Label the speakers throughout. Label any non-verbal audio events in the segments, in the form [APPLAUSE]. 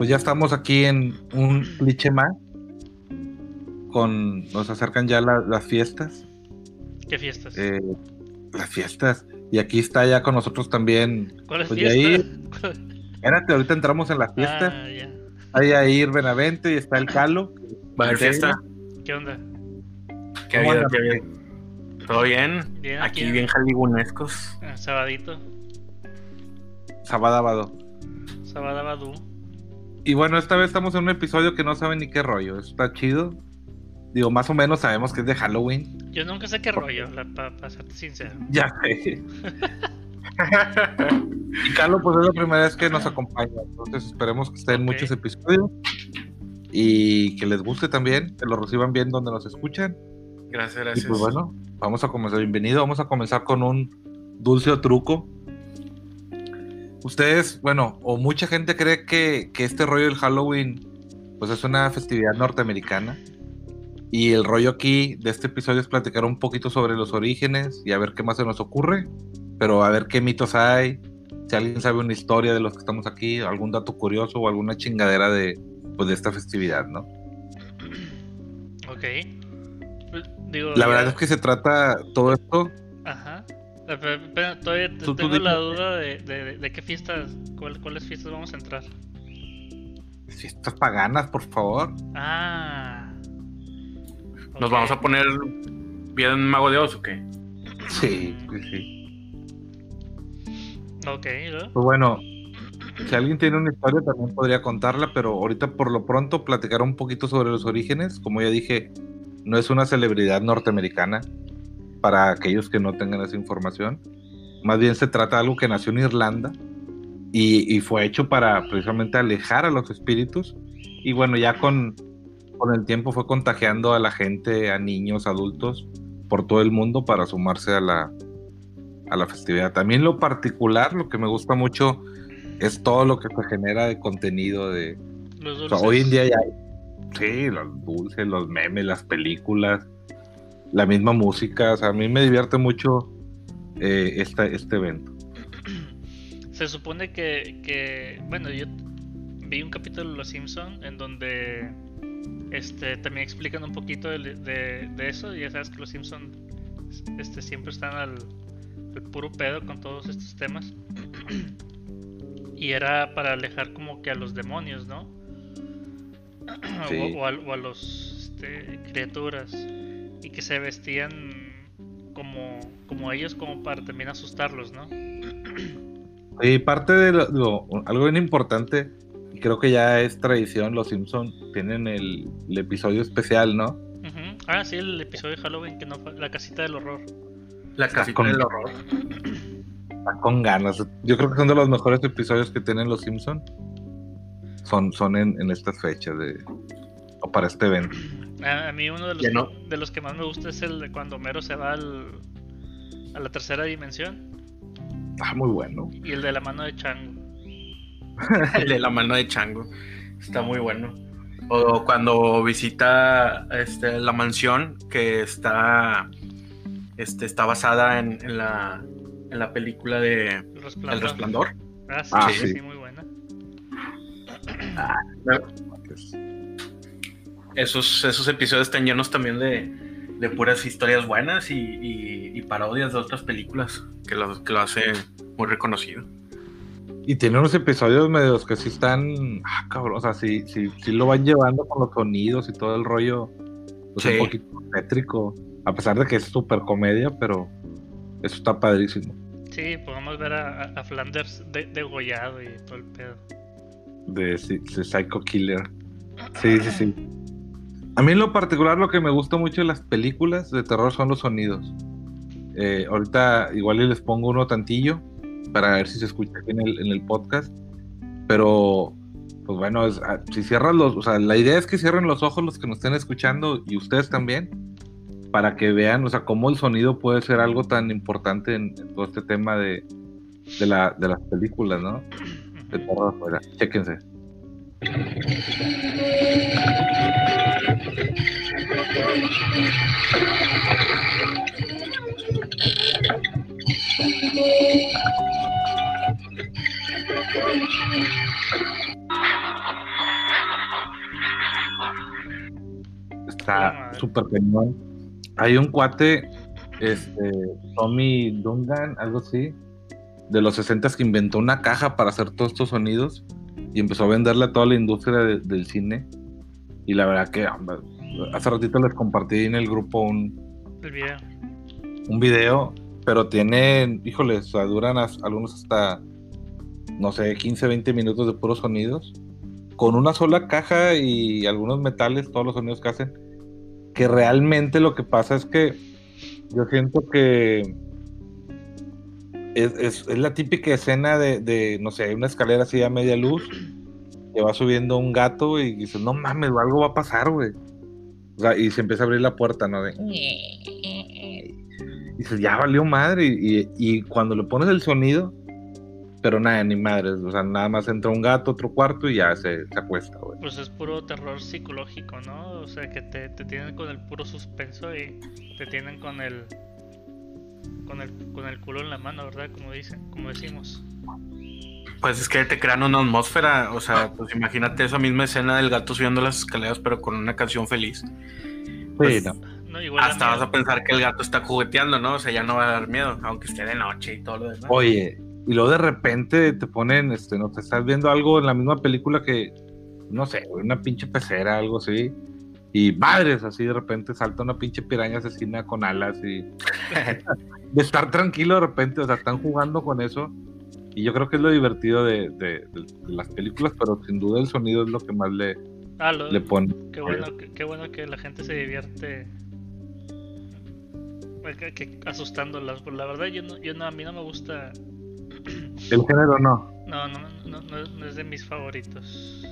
Speaker 1: pues ya estamos aquí en un cliché más. Con, nos acercan ya las fiestas.
Speaker 2: ¿Qué fiestas?
Speaker 1: Eh, las fiestas. Y aquí está ya con nosotros también.
Speaker 2: ¿Cuál es
Speaker 1: pues,
Speaker 2: fiesta?
Speaker 1: Yair. [LAUGHS] Espérate, ahorita entramos en la fiesta.
Speaker 2: Ah, ya.
Speaker 1: Hay ahí Benavente y está el Calo.
Speaker 3: Va a haber fiesta.
Speaker 2: ¿Qué onda?
Speaker 3: ¿Qué ha
Speaker 1: ¿Cómo
Speaker 3: habido? ¿Todo bien?
Speaker 2: Bien,
Speaker 3: Aquí
Speaker 2: aquí.
Speaker 3: bien jalibunescos.
Speaker 2: Ah, sabadito.
Speaker 1: Sabadabado.
Speaker 2: Sabadabadú.
Speaker 1: Y bueno, esta vez estamos en un episodio que no saben ni qué rollo. Está chido. Digo, más o menos sabemos que es de Halloween.
Speaker 2: Yo nunca sé qué rollo, para serte sincero.
Speaker 1: Ya sé. [LAUGHS] Y Carlos, pues es la primera vez que nos acompaña. Entonces esperemos que estén
Speaker 2: Ok.
Speaker 1: muchos episodios. Y que les guste también, que lo reciban bien donde nos escuchan.
Speaker 3: Gracias,
Speaker 1: Y
Speaker 3: gracias.
Speaker 1: pues bueno, vamos a comenzar. Bienvenido. Vamos a comenzar con un dulce o truco. Ustedes, bueno, o mucha gente cree que, que este rollo del Halloween, pues es una festividad norteamericana. Y el rollo aquí de este episodio es platicar un poquito sobre los orígenes y a ver qué más se nos ocurre. Pero a ver qué mitos hay. Si alguien sabe una historia de los que estamos aquí, algún dato curioso o alguna chingadera de, pues, de esta festividad, ¿no?
Speaker 2: Ok. Pues, Digo,
Speaker 1: La
Speaker 2: ya-
Speaker 1: verdad es que se trata todo esto
Speaker 2: Ajá. Todavía
Speaker 1: Tú-
Speaker 2: tengo la duda de, de- de qué fiestas, cuál- cuáles fiestas vamos a entrar.
Speaker 1: Fiestas paganas, por favor.
Speaker 2: Ah.
Speaker 3: ¿Nos vamos a poner bien mago de Oz o qué?
Speaker 1: Sí, sí, sí.
Speaker 2: Ok, ¿no?
Speaker 1: Pues bueno, si alguien tiene una historia también podría contarla, pero ahorita por lo pronto platicar un poquito sobre los orígenes. Como ya dije, no es una celebridad norteamericana para aquellos que no tengan esa información. Más bien se trata de algo que nació en Irlanda y, y fue hecho para precisamente alejar a los espíritus. Y bueno, ya con, con el tiempo fue contagiando a la gente, a niños, adultos, por todo el mundo para sumarse a la, a la festividad. También lo particular, lo que me gusta mucho es todo lo que se genera de contenido de...
Speaker 2: Los
Speaker 1: o sea, hoy en día ya hay... Sí, los dulces, los memes, las películas, la misma música. O sea, a mí me divierte mucho eh, esta- este evento.
Speaker 2: Se supone que, que, bueno, yo vi un capítulo de Los Simpson en donde este también explican un poquito de, de- de eso. Ya sabes que Los Simpson este, siempre están al, al puro pedo con todos estos temas. Y era para alejar como que a los demonios, ¿no? [CLEARS THROAT]
Speaker 1: Sí.
Speaker 2: O, o a, o a los este, criaturas. Y que se vestían como, como ellos como para también asustarlos, ¿no?
Speaker 1: Y parte de lo- digo, algo bien importante, y creo que ya es tradición, los Simpson tienen el, el episodio especial, ¿no?
Speaker 2: Ah, sí, el episodio de Halloween que no fue la casita del horror.
Speaker 3: La casita
Speaker 1: con-
Speaker 3: del horror.
Speaker 1: Está con ganas. Yo creo que son de los mejores episodios que tienen los Simpson. Son, son en, en estas fechas de o para este evento.
Speaker 2: A, a mí uno de los,
Speaker 3: no.
Speaker 2: de los que más me gusta es el de cuando Homero se va al, a la tercera dimensión
Speaker 1: Está muy bueno.
Speaker 2: y el de la mano de Chango. [LAUGHS]
Speaker 3: El de la mano de chango. Está muy bueno. O cuando visita este, la mansión que está, este, está basada en, en la, en la película de
Speaker 2: El resplandor.
Speaker 3: El Resplandor.
Speaker 2: Ah, sí,
Speaker 1: Ah,
Speaker 2: sí,
Speaker 1: sí.
Speaker 2: sí, muy buena. [CLEARS THROAT]
Speaker 3: Esos, esos episodios están llenos también de, de puras historias buenas y, y- y parodias de otras películas que lo, que lo hace muy reconocido.
Speaker 1: Y tiene unos episodios medios que sí están. Ah, cabrón. O sea, sí, sí, sí lo van llevando con los sonidos y todo el rollo. Pues
Speaker 3: Sí.
Speaker 1: un poquito tétrico. A pesar de que es súper comedia, pero eso está padrísimo.
Speaker 2: Sí, podemos ver a, a- Flanders de- degollado y todo el pedo.
Speaker 1: De Psycho Killer. Sí, sí, sí. A mí lo particular lo que me gusta mucho de las películas de terror son los sonidos. Eh, ahorita igual les pongo uno tantillo para ver si se escucha en el, en el podcast. Pero, pues bueno, es- ah, si cierran los, o sea, la idea es que cierren los ojos los que nos estén escuchando y ustedes también, para que vean, o sea, cómo el sonido puede ser algo tan importante en, todo este tema de, de, la, de las películas, ¿no? De terror afuera. Chéquense. Está súper cañón. Hay un cuate, este, Tommy Dungan, algo así, de los 60 que inventó una caja para hacer todos estos sonidos y empezó a venderle a toda la industria del cine. Y la verdad que hace ratito les compartí en el grupo un,
Speaker 2: video.
Speaker 1: un video, pero tiene, híjole, o sea, duran algunos hasta, no sé, 15, 20 minutos de puros sonidos. Con una sola caja y algunos metales, todos los sonidos que hacen. Que realmente lo que pasa es que yo siento que es, la típica escena de, no sé, una escalera así a media luz, que va subiendo un gato y dice, no mames, algo va a pasar, güey. O sea, y se empieza a abrir la puerta, ¿no? y dices, ya valió madre. Y, cuando le pones el sonido, pero nada, ni madre. O sea, nada más entra un gato, otro cuarto y ya se, acuesta, güey.
Speaker 2: Pues es puro terror psicológico, ¿no? O sea, que te, te tienen con el puro suspenso y te tienen con el con el, con el culo en la mano, ¿verdad? Como dicen, como decimos.
Speaker 3: Pues es que te crean una atmósfera, o sea, pues imagínate esa misma escena del gato subiendo las escaleras, pero con una canción feliz. Pues, hasta vas a pensar que el gato está jugueteando, ¿no? O sea, ya no va a dar miedo, aunque esté de noche y todo lo demás.
Speaker 1: Oye, y luego de repente te ponen, este, no te estás viendo algo en la misma película que, no sé, una pinche pecera, algo así. Y madres, así de repente salta una pinche piraña asesina con alas y [LAUGHS] de estar tranquilo de repente, o sea, están jugando con eso. Y yo creo que es lo divertido de, las películas, pero sin duda el sonido es lo que más le, ah, le pone.
Speaker 2: Qué bueno, qué, bueno que la gente se divierte asustándolas. Pues la verdad, yo no, yo no, a mí no me gusta.
Speaker 1: ¿El género
Speaker 2: no? No, no, no, no, es de mis favoritos.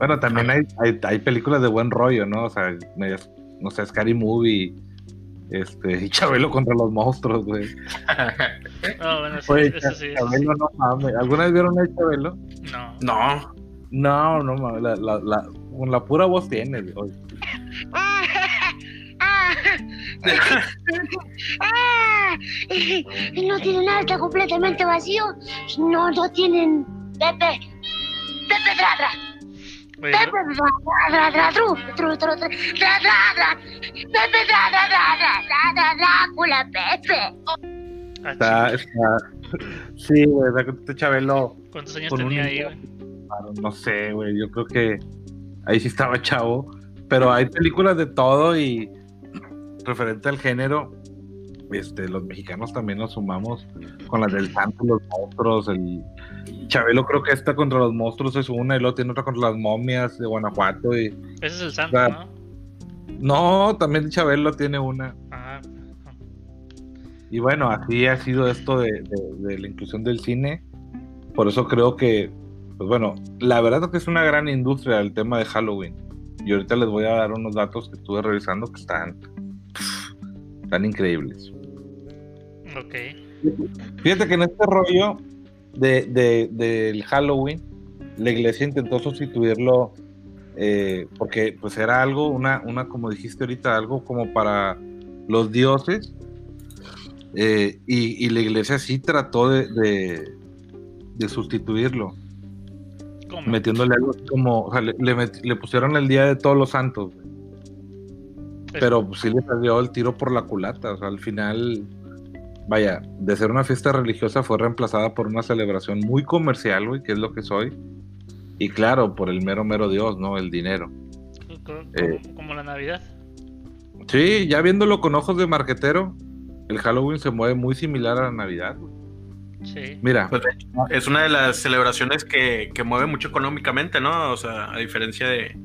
Speaker 1: Bueno, también hay, hay, películas de buen rollo, ¿no? O sea, no sé, Scary Movie este, [LAUGHS] y Chabelo contra los monstruos, güey.
Speaker 2: No, [LAUGHS] bueno, sí, eso sí.
Speaker 1: Chabelo, no mames. ¿Alguna vez vieron a Chabelo?
Speaker 2: No.
Speaker 3: No.
Speaker 1: No, no mames. La, la, la, con la pura voz tiene, güey.
Speaker 4: no tienen nada, está completamente vacío. No, no tienen. Pepe. Pepe Dradra.
Speaker 1: Está, está. Sí, güey, este Chabelo.
Speaker 2: ¿Cuántos años tenía ahí, güey?
Speaker 1: No sé, güey. Yo creo que ahí sí estaba chavo. Pero hay películas de todo y referente al género, este, los mexicanos también nos sumamos con las del santo, los monstruos, el Chabelo creo que esta contra los monstruos es una y luego tiene otra contra las momias de Guanajuato y
Speaker 2: ese es el santo, ¿no?
Speaker 1: No, también Chabelo tiene una. Ah, y bueno, así ha sido esto de, la inclusión del cine. Por eso creo que, pues bueno, la verdad es que es una gran industria el tema de Halloween. Y ahorita les voy a dar unos datos que estuve revisando que están, están increíbles.
Speaker 2: Ok.
Speaker 1: Fíjate que en este rollo de, del Halloween, la iglesia intentó sustituirlo eh, porque pues era algo, una, una, como dijiste ahorita, algo como para los dioses eh, y, la iglesia sí trató de, de, sustituirlo. Metiéndole algo como, o sea, le, pusieron el Día de Todos los Santos. Pero pues, sí le salió el tiro por la culata. O sea, al final, vaya, de ser una fiesta religiosa fue reemplazada por una celebración muy comercial, güey, que es lo que soy. Y claro, por el mero, mero Dios, ¿no? El dinero.
Speaker 2: como eh, la Navidad.
Speaker 1: Sí, ya viéndolo con ojos de marquetero, el Halloween se mueve muy similar a la Navidad.
Speaker 2: Sí.
Speaker 1: Mira.
Speaker 3: Pues, es una de las celebraciones que, mueve mucho económicamente, ¿no? O sea, a diferencia de,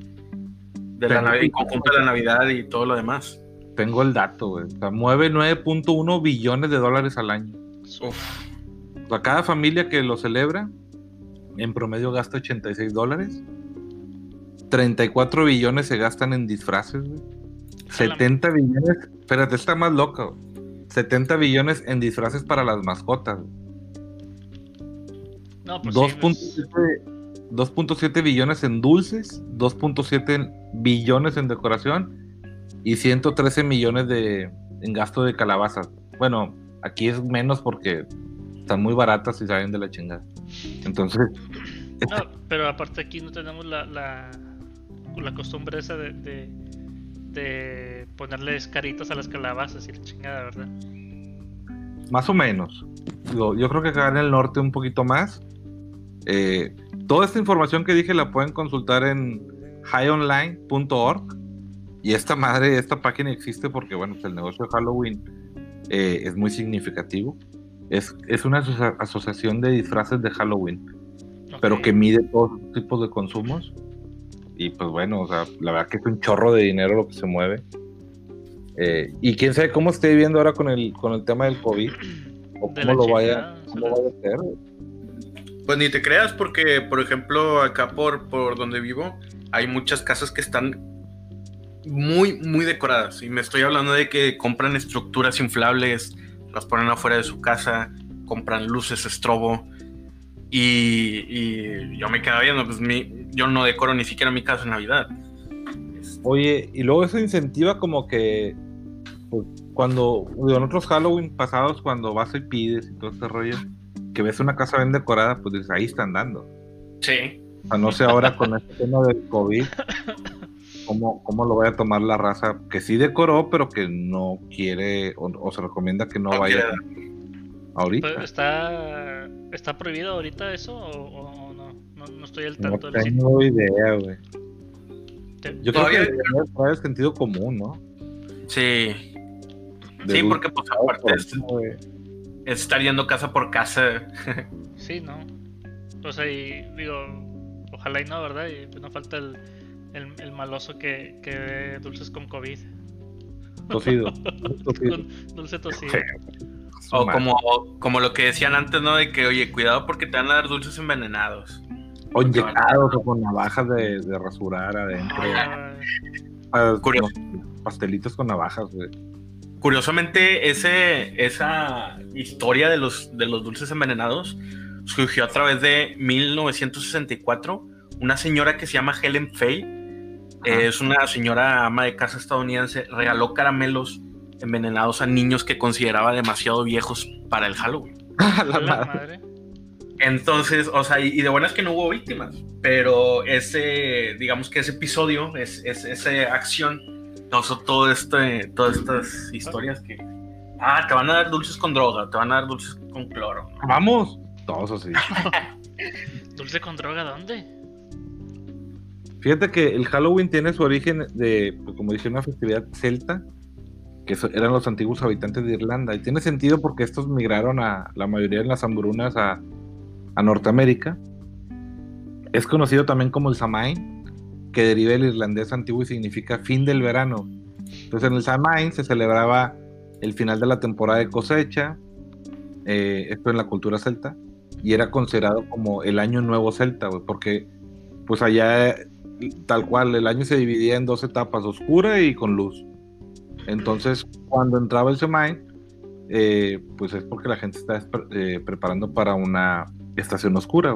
Speaker 3: de la Navidad, conjunto de la Navidad y todo lo demás.
Speaker 1: Tengo el dato, güey. O sea, mueve 9.1 billones de dólares al año.
Speaker 2: Uf.
Speaker 1: Sea, cada familia que lo celebra, en promedio gasta 86 dólares. 34 billones se gastan en disfraces, güey. 70 billones. Espérate, está más loca, güey. 70 billones en disfraces para las mascotas.
Speaker 2: No, pues
Speaker 1: 2.7 billones en dulces, 2.7 billones en decoración y 113 millones de, en gasto de calabazas. Bueno, aquí es menos porque están muy baratas y salen de la chingada. Entonces.
Speaker 2: No, pero aparte aquí no tenemos la, la, la costumbre esa de de ponerles caritas a las calabazas y la chingada, ¿verdad?
Speaker 1: Más o menos. yo creo que acá en el norte un poquito más. Eh, toda esta información que dije la pueden consultar en highonline.org. Y esta madre, esta página existe porque, bueno, pues el negocio de Halloween eh, es muy significativo. Es, es una asociación de disfraces de Halloween, pero que mide todos tipos de consumos. Y pues bueno, o sea, la verdad que es un chorro de dinero lo que se mueve. Eh, y quién sabe cómo esté viviendo ahora con el, con el tema del COVID, o cómo lo vaya, cómo vaya a hacer.
Speaker 3: Pues ni te creas, porque por ejemplo, acá por, por donde vivo, hay muchas casas que están muy, muy decoradas. Y me estoy hablando de que compran estructuras inflables, las ponen afuera de su casa, compran luces estrobo. Y, yo me quedaba viendo, pues mi, yo no decoro ni siquiera mi casa en Navidad.
Speaker 1: Oye, y luego eso incentiva como que pues, cuando en otros Halloween pasados, cuando vas y pides y todo este rollo, que ves una casa bien decorada, pues dices, ahí están dando.
Speaker 3: Sí.
Speaker 1: O sea, no sé ahora con este tema del COVID, [LAUGHS] cómo, cómo lo vaya a tomar la raza que sí decoró, pero que no quiere o, se recomienda que no, vaya ahorita.
Speaker 2: ¿Está, ¿Está prohibido ahorita eso o, no? no? estoy al tanto.
Speaker 1: No tengo idea, güey. Yo creo que trae el sentido común, ¿no?
Speaker 3: Sí. sí, porque pues aparte es, estar yendo casa por casa.
Speaker 2: sí, ¿no? O sea, y digo, ojalá y no, ¿verdad? Y pues no falta el el, maloso que, que dulces con COVID.
Speaker 1: Tosido. [LAUGHS]
Speaker 2: dulce tosido.
Speaker 3: O como, como lo que decían antes, ¿no? De que, oye, cuidado porque te van a dar dulces envenenados.
Speaker 1: O inyectados o con navajas de, de rasurar adentro. Ah, pastelitos con navajas, güey.
Speaker 3: Curiosamente, ese, esa historia de los, de los dulces envenenados surgió a través de 1964. Una señora que se llama Helen Fay es una señora ama de casa estadounidense, regaló caramelos envenenados a niños que consideraba demasiado viejos para el Halloween. [LAUGHS]
Speaker 2: la madre.
Speaker 3: Entonces, o sea, y, de buenas que no hubo víctimas, pero ese, digamos que ese episodio, es, esa acción, causó todo este, todas estas historias que, ah, te van a dar dulces con droga, te van a dar dulces con cloro.
Speaker 1: Vamos, todos así. [LAUGHS]
Speaker 2: ¿Dulce con droga dónde?
Speaker 1: Fíjate que el Halloween tiene su origen de, pues, como dije, una festividad celta, que eran los antiguos habitantes de Irlanda. Y tiene sentido porque estos migraron a la mayoría de las hambrunas a, Norteamérica. Es conocido también como el Samhain, que deriva del irlandés antiguo y significa fin del verano. Entonces en el Samhain se celebraba el final de la temporada de cosecha, eh, esto en la cultura celta, y era considerado como el año nuevo celta, porque pues allá tal cual, el año se dividía en dos etapas, oscura y con luz. Entonces, cuando entraba el Semain, eh, pues es porque la gente está eh, preparando para una estación oscura,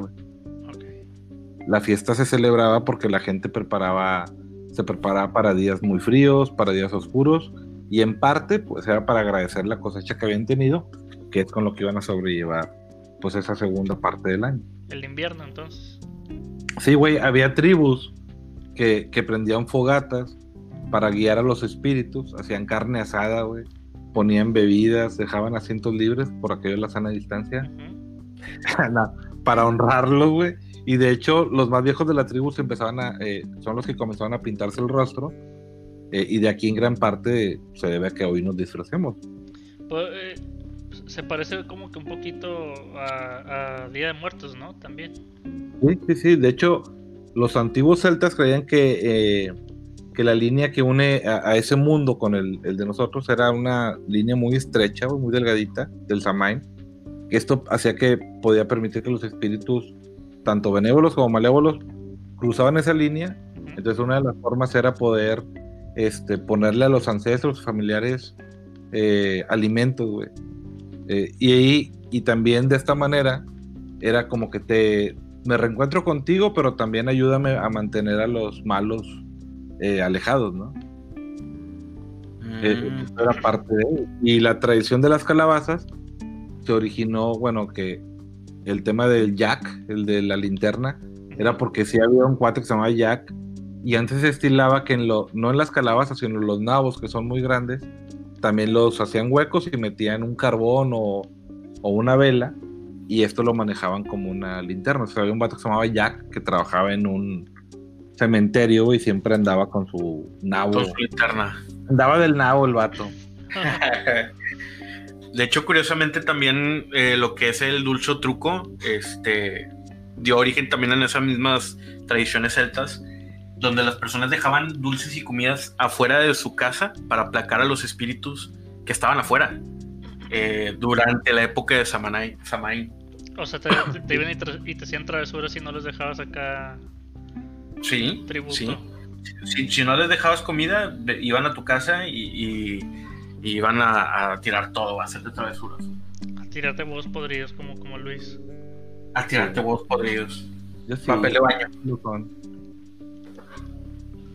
Speaker 1: La fiesta se celebraba porque la gente preparaba, se preparaba para días muy fríos, para días oscuros, y en parte, pues era para agradecer la cosecha que habían tenido, que es con lo que iban a sobrellevar, pues esa segunda parte del año.
Speaker 2: El invierno, entonces.
Speaker 1: Sí, güey, había tribus que, prendían fogatas para guiar a los espíritus, hacían carne asada, güey, ponían bebidas, dejaban asientos libres por aquello de la sana distancia, [LAUGHS] para honrarlos, güey. Y de hecho, los más viejos de la tribu se empezaban a, eh, son los que comenzaban a pintarse el rostro, eh, y de aquí en gran parte se debe a que hoy nos disfracemos.
Speaker 2: Pues, eh, se parece como que un poquito a, a Día de Muertos, ¿no? También.
Speaker 1: Sí, sí, sí. De hecho, los antiguos celtas creían que, eh, que la línea que une a, ese mundo con el, de nosotros era una línea muy estrecha, muy delgadita del Samain. Esto hacía que podía permitir que los espíritus, tanto benévolos como malévolos, cruzaban esa línea. Entonces una de las formas era poder este, ponerle a los ancestros, familiares, eh, alimentos, eh, y también de esta manera era como que te, me reencuentro contigo, pero también ayúdame a mantener a los malos eh, alejados, ¿no? Eh, mm. era parte de Y la tradición de las calabazas se originó, bueno, que el tema del Jack, el de la linterna, era porque sí había un cuate que se llamaba Jack, Y antes se estilaba que en lo, no en las calabazas, sino en los nabos, que son muy grandes, también los hacían huecos y metían un carbón o, o una vela, y esto lo manejaban como una linterna. O sea, había un vato que se llamaba Jack que trabajaba en un cementerio y siempre andaba con su nabo.
Speaker 3: Con su linterna.
Speaker 1: Andaba del nabo el vato. [LAUGHS]
Speaker 3: De hecho, curiosamente también eh, lo que es el dulce truco, este, dio origen también en esas mismas tradiciones celtas, donde las personas dejaban dulces y comidas afuera de su casa para aplacar a los espíritus que estaban afuera eh, durante la época de Samaín.
Speaker 2: O sea, te, iban y te, hacían travesuras si no les dejabas acá.
Speaker 3: Sí, sí. Si, no les dejabas comida, iban a tu casa y, iban a, tirar todo, a hacerte travesuras.
Speaker 2: A tirarte huevos podridos como, como Luis.
Speaker 3: A tirarte huevos podridos. Papel de baño.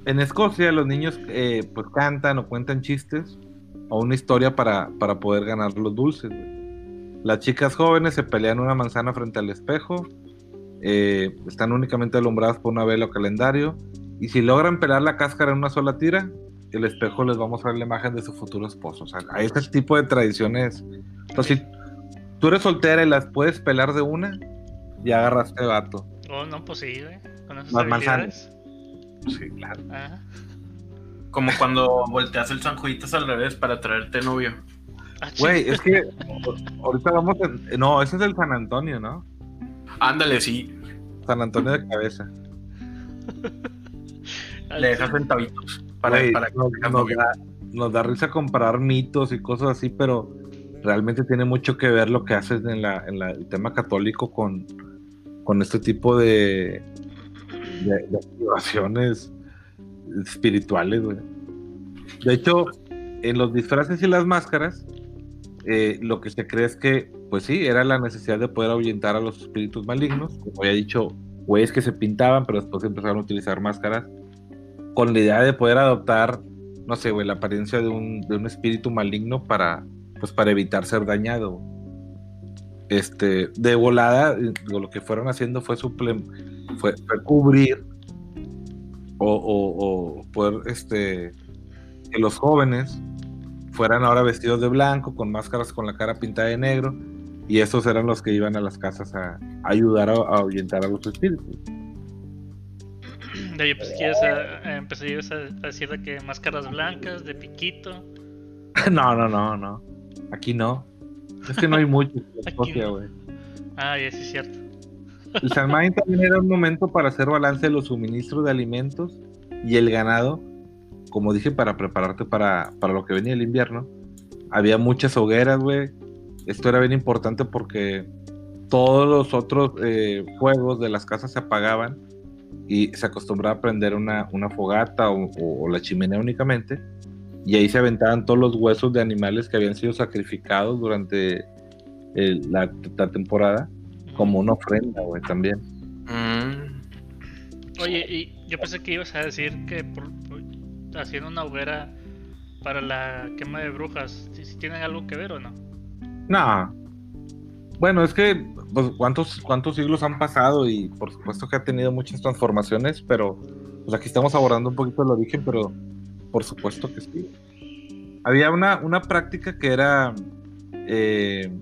Speaker 1: En Escocia los niños eh, pues cantan o cuentan chistes o una historia para, para poder ganar los dulces. Las chicas jóvenes se pelean una manzana frente al espejo, eh, están únicamente alumbradas por una vela o calendario, y si logran pelar la cáscara en una sola tira, el espejo les va a mostrar la imagen de su futuro esposo. O sea, hay este tipo de tradiciones. Entonces, si tú eres soltera y las puedes pelar de una, ya agarraste vato.
Speaker 2: Oh, no, pues sí, Con esas
Speaker 1: las manzanas. Sí, claro. Ah.
Speaker 3: Como cuando volteas el sanjuitas al revés para traerte novio.
Speaker 1: Ah, Güey, es que ahorita vamos en... No, ese es el San Antonio, ¿no?
Speaker 3: Ándale, sí.
Speaker 1: San Antonio de cabeza.
Speaker 3: Le dejas centavitos
Speaker 1: para, para que nos, da, risa comparar mitos y cosas así, pero realmente tiene mucho que ver lo que haces en, la, en el tema católico con, con este tipo de, de, activaciones espirituales, güey. De hecho, en los disfraces y las máscaras, eh, lo que se cree es que, pues sí, era la necesidad de poder ahuyentar a los espíritus malignos. Como había dicho, güeyes que se pintaban, pero después empezaron a utilizar máscaras con la idea de poder adoptar, no sé, güey, la apariencia de un, de un espíritu maligno para, pues, para evitar ser dañado. Este, de volada, lo que fueron haciendo fue, suple fue, cubrir o, o, poder, este, que los jóvenes fueran ahora vestidos de blanco, con máscaras con la cara pintada de negro, y esos eran los que iban a las casas a, ayudar a, ahuyentar a los espíritus.
Speaker 2: Oye, pues quieres a, empezar a, decir que máscaras blancas, de piquito. [LAUGHS]
Speaker 1: no, no, no, no. Aquí no. Es que no hay mucho [LAUGHS] en güey.
Speaker 2: Ah, ya sí es cierto.
Speaker 1: El Salmain también era un momento para hacer balance de los suministros de alimentos y el ganado como dije, para prepararte para, lo que venía el invierno. Había muchas hogueras, güey. Esto era bien importante porque todos los otros eh, fuegos de las casas se apagaban y se acostumbraba a prender una, fogata o, la chimenea únicamente. Y ahí se aventaban todos los huesos de animales que habían sido sacrificados durante la, temporada como una ofrenda, güey, también.
Speaker 2: Mm. Oye, y yo pensé que ibas a decir que por, haciendo una hoguera para la quema de brujas, si, tienen algo que ver o no.
Speaker 1: No. Bueno, es que pues, ¿cuántos, cuántos siglos han pasado y por supuesto que ha tenido muchas transformaciones, pero pues aquí estamos abordando un poquito el origen, pero por supuesto que sí. Había una, una práctica que era eh,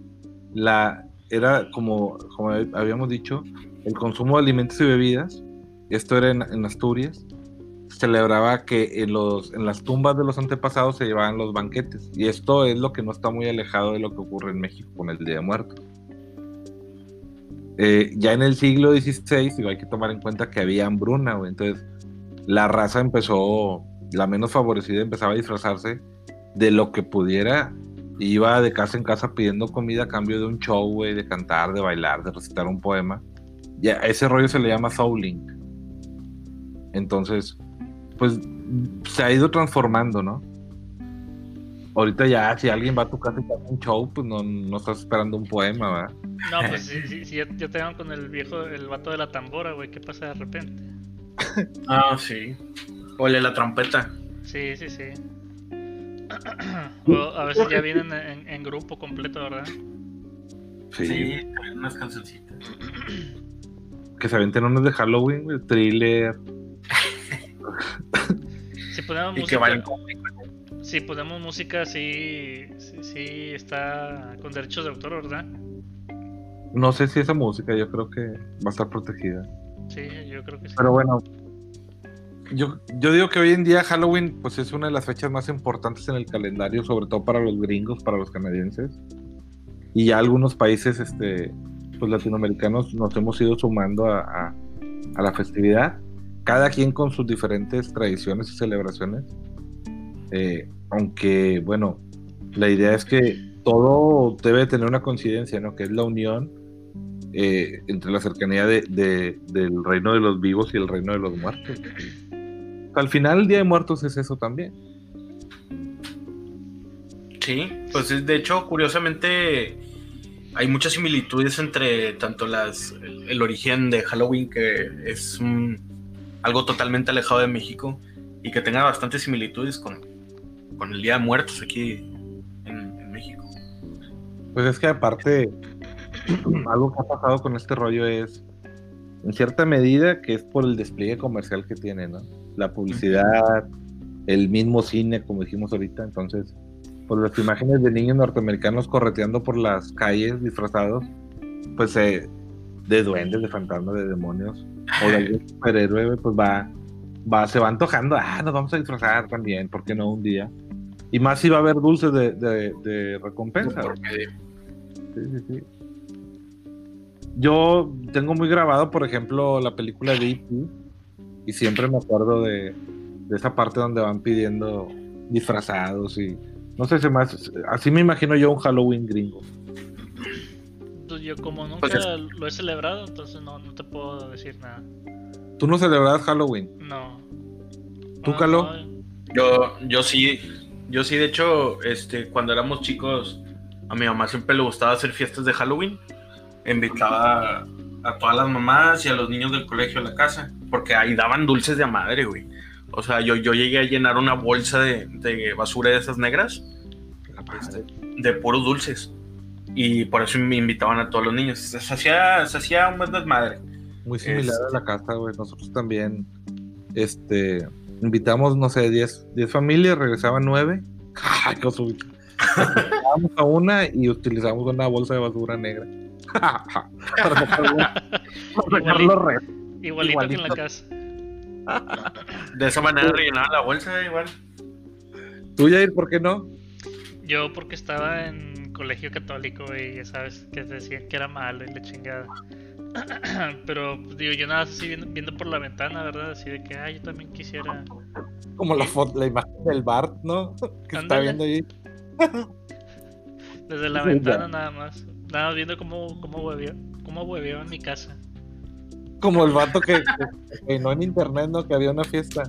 Speaker 1: la era como, como habíamos dicho, el consumo de alimentos y bebidas. Esto era en Asturias celebraba que en, los, en las tumbas de los antepasados se llevaban los banquetes. Y esto es lo que no está muy alejado de lo que ocurre en México con el Día de Muertos. Eh, ya en el siglo XVI, hay que tomar en cuenta que había hambruna, entonces la raza empezó, la menos favorecida empezaba a disfrazarse de lo que pudiera. Iba de casa en casa pidiendo comida a cambio de un show, de cantar, de bailar, de recitar un poema. Ya, ese rollo se le llama souling. Entonces, pues se ha ido transformando, ¿no? Ahorita ya, si alguien va a tu casa y te hace un show, pues no, no estás esperando un poema, ¿verdad?
Speaker 2: No, pues si, si, yo, tengo con el viejo, el vato de la tambora, güey, ¿qué pasa de repente? [LAUGHS]
Speaker 3: ah, sí. Ole la trompeta.
Speaker 2: Sí, sí, sí. o a veces ya vienen en, grupo completo, ¿verdad?
Speaker 3: Sí, sí unas cancioncitas.
Speaker 1: que se aventen unos de Halloween, el thriller. [LAUGHS]
Speaker 2: Si ponemos
Speaker 3: y
Speaker 2: música,
Speaker 3: que
Speaker 2: si ponemos música, sí, sí, sí está con derechos de autor, ¿verdad?
Speaker 1: No sé si esa música, yo creo que va a estar protegida.
Speaker 2: Sí, yo creo que sí.
Speaker 1: Pero bueno, yo, yo digo que hoy en día Halloween pues es una de las fechas más importantes en el calendario, sobre todo para los gringos, para los canadienses. Y ya algunos países este, pues, latinoamericanos nos hemos ido sumando a, a- a la festividad, cada quien con sus diferentes tradiciones y celebraciones. Eh, aunque, bueno, la idea es que todo debe tener una coincidencia, ¿no? Que es la unión eh, entre la cercanía de- de- del reino de los vivos y el reino de los muertos. Al final, el Día de Muertos es eso también.
Speaker 3: Sí, pues es- de hecho, curiosamente, hay muchas similitudes entre tanto las el, el origen de Halloween, que es un- algo totalmente alejado de México, y que tenga bastantes similitudes con, con el Día de Muertos aquí en, México.
Speaker 1: Pues es que aparte, [CLEARS THROAT] algo que ha pasado con este rollo es, en cierta medida, que es por el despliegue comercial que tiene, ¿no? La publicidad, el mismo cine, como dijimos ahorita, entonces, por las imágenes de niños norteamericanos correteando por las calles disfrazados, pues eh, de duendes, de fantasmas, de demonios, o de algún superhéroe, pues va, va, se va antojando, ah, nos vamos a disfrazar también, ¿por qué no un día? Y más si va a haber dulces de, de, de recompensa. Sí, sí, sí. Yo tengo muy grabado, por ejemplo, la película de E.T. y siempre me acuerdo de, de esa parte donde van pidiendo disfrazados y no sé, se me hace- así me imagino yo un Halloween gringo.
Speaker 2: Yo como nunca
Speaker 3: Pues es-
Speaker 2: lo he celebrado, entonces no, no te puedo decir nada.
Speaker 1: ¿Tú no celebrabas Halloween?
Speaker 2: No.
Speaker 1: ¿Tú,
Speaker 2: No,
Speaker 1: Calo?
Speaker 2: no,
Speaker 3: yo, yo sí, yo sí, de hecho, este, cuando éramos chicos, a mi mamá siempre le gustaba hacer fiestas de Halloween. Invitaba a todas las mamás y a los niños del colegio a la casa, porque ahí daban dulces de madre, güey. O sea, yo, yo llegué a llenar una bolsa de, de basura de esas negras este, de puros dulces. Y por eso me invitaban a todos los niños. Se hacía, se hacía un buen desmadre.
Speaker 1: Muy similar
Speaker 3: Este-
Speaker 1: a la casa, güey. Nosotros también, este, invitamos, no sé, 10 10 familias, regresaban 9. [LAUGHS] ¡Ay, qué oso! Invitábamos a una y utilizamos una bolsa de basura negra. [LAUGHS] para sacar, los restos.
Speaker 2: Igualito, que en la
Speaker 1: Igualito.
Speaker 2: casa.
Speaker 3: De esa manera rellenaba la bolsa igual.
Speaker 1: ¿Tú, Jair, por qué no?
Speaker 2: Yo porque estaba en colegio católico y ya sabes que decían que era malo y la chingada. [CLEARS THROAT] Pero pues, digo, yo nada así viendo, viendo por la ventana, ¿verdad? Así de que, ah, yo también quisiera.
Speaker 1: Como la foto, la imagen del Bart, ¿no? [LAUGHS] Que está
Speaker 2: Ándale.
Speaker 1: viendo ahí. [LAUGHS]
Speaker 2: Desde la
Speaker 1: Sí,
Speaker 2: ventana
Speaker 1: ya.
Speaker 2: nada más. Nada más viendo cómo, cómo hueveó, cómo hueveó en mi casa.
Speaker 1: Como el vato que, que, que no en internet, ¿no? Que había una fiesta.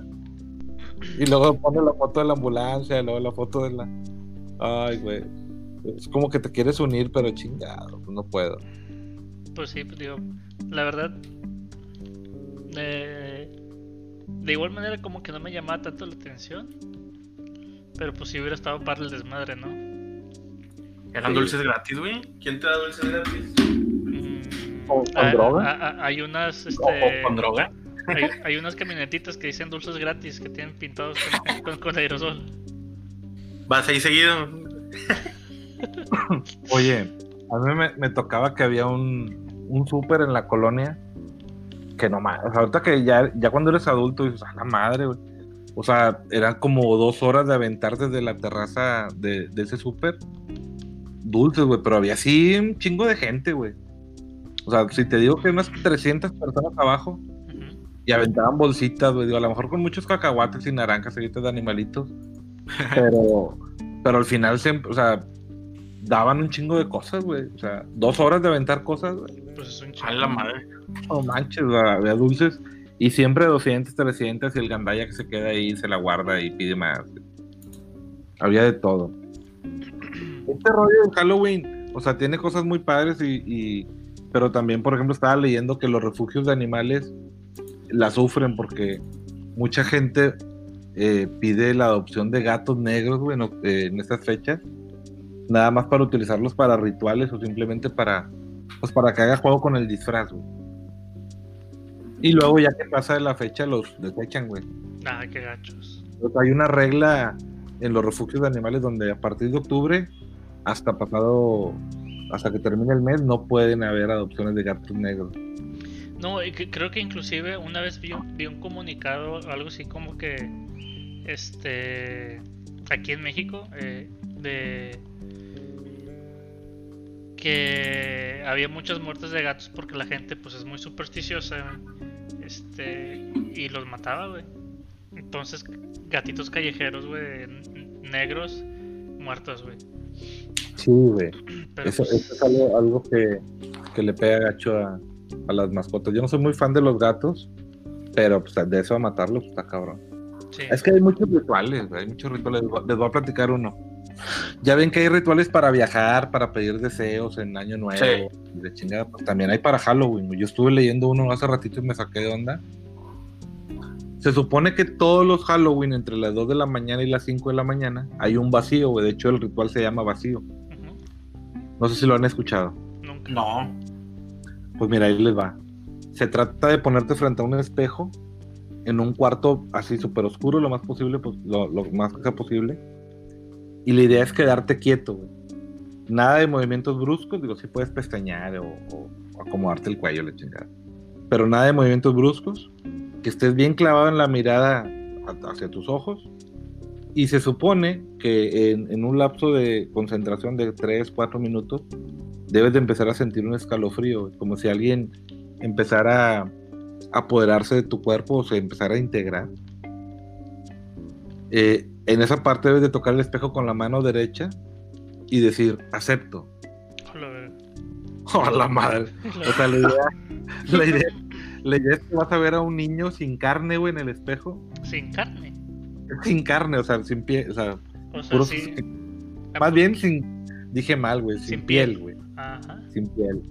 Speaker 1: Y luego pone la foto de la ambulancia, luego la foto de la. Ay, güey. Es como que te quieres unir, pero chingado, pues no puedo.
Speaker 2: Pues sí, pues digo, la verdad. eh, de igual manera, como que no me llamaba tanto la atención. Pero pues si hubiera estado para el desmadre, ¿no?
Speaker 3: Eran
Speaker 1: Sí.
Speaker 3: dulces gratis, güey. ¿Quién te da dulces gratis?
Speaker 2: Mm,
Speaker 1: ¿O con droga?
Speaker 2: ah, ah, hay unas,
Speaker 3: ¿O,
Speaker 2: este,
Speaker 3: o con droga?
Speaker 2: hay, hay unas camionetitas que dicen dulces gratis que tienen pintados con, con- con aerosol.
Speaker 3: ¿Vas ahí seguido?
Speaker 1: Oye, a mí me, me tocaba que había un, un súper en la colonia que no más. O sea, ahorita que ya, ya cuando eres adulto dices, a la madre, güey. O sea, eran como dos horas de aventar desde la terraza de, de ese súper. Dulces, güey, pero había así un chingo de gente, güey. O sea, si te digo que unas 300 personas abajo y aventaban bolsitas, güey, digo, a lo mejor con muchos cacahuates y naranjas seguidas de animalitos. [LAUGHS] Pero, pero al final siempre, o sea, daban un chingo de cosas, güey. O sea, dos horas de aventar cosas, güey.
Speaker 2: Pues es un
Speaker 3: A
Speaker 2: chingo.
Speaker 3: la madre.
Speaker 1: No manches, había dulces. Y siempre 200, 300 y el gandaya que se queda ahí se la guarda y pide más. Había de todo. [CLEARS THROAT] Este rollo de Halloween, o sea, tiene cosas muy padres y, y- Pero también, por ejemplo, estaba leyendo que los refugios de animales la sufren porque mucha gente eh, pide la adopción de gatos negros, güey, en, eh, en estas fechas. Nada más para utilizarlos para rituales o simplemente para, pues para que haga juego con el disfraz, güey. Y luego ya que pasa de la fecha los desechan, güey.
Speaker 2: Ah, qué gachos.
Speaker 1: hay una regla en los refugios de animales donde a partir de octubre hasta pasado, hasta que termine el mes, no pueden haber adopciones de gatos negros.
Speaker 2: No, creo que inclusive una vez vi un, vi un comunicado, algo así como que, este, aquí en México, eh, de que había muchas muertes de gatos porque la gente pues es muy supersticiosa, este, y los mataba, güey. Entonces, gatitos callejeros, güey, negros, muertos, güey.
Speaker 1: Sí, güey. [CLEARS THROAT] Eso, pues es algo, que, que, le pega gacho a, a, las mascotas. Yo no soy muy fan de los gatos, pero pues, de eso a matarlos pues, está cabrón. Es que hay muchos rituales, hay muchos rituales. Les voy a platicar uno. Ya ven que hay rituales para viajar, para pedir deseos en Año Nuevo. de chingada, pues también hay para Halloween. Yo estuve leyendo uno hace ratito y me saqué de onda. Se supone que todos los Halloween, entre las 2 de la mañana y las 5 de la mañana, hay un vacío, güey. De hecho, el ritual se llama vacío. No sé si lo han escuchado.
Speaker 3: No.
Speaker 1: Pues mira, ahí les va. Se trata de ponerte frente a un espejo en un cuarto así súper oscuro, lo más posible, pues lo, más que sea posible. Y la idea es quedarte quieto. Nada de movimientos bruscos, digo, si puedes pestañear o, acomodarte el cuello, la chingada. Pero nada de movimientos bruscos, que estés bien clavado en la mirada hacia tus ojos. Y se supone que en, en un lapso de concentración de 3, 4 minutos, debes de empezar a sentir un escalofrío, como si alguien empezara a apoderarse de tu cuerpo o se empezara a integrar. Eh, en esa parte debes de tocar el espejo con la mano derecha y decir, acepto. Hola, madre. O sea, la idea, la idea, es que vas a ver a un niño sin carne, güey, en el espejo.
Speaker 2: Sin carne.
Speaker 1: Sin carne, o sea, sin piel, o sea, más bien sin, dije mal, güey, sin, piel, güey. Ajá. Sin piel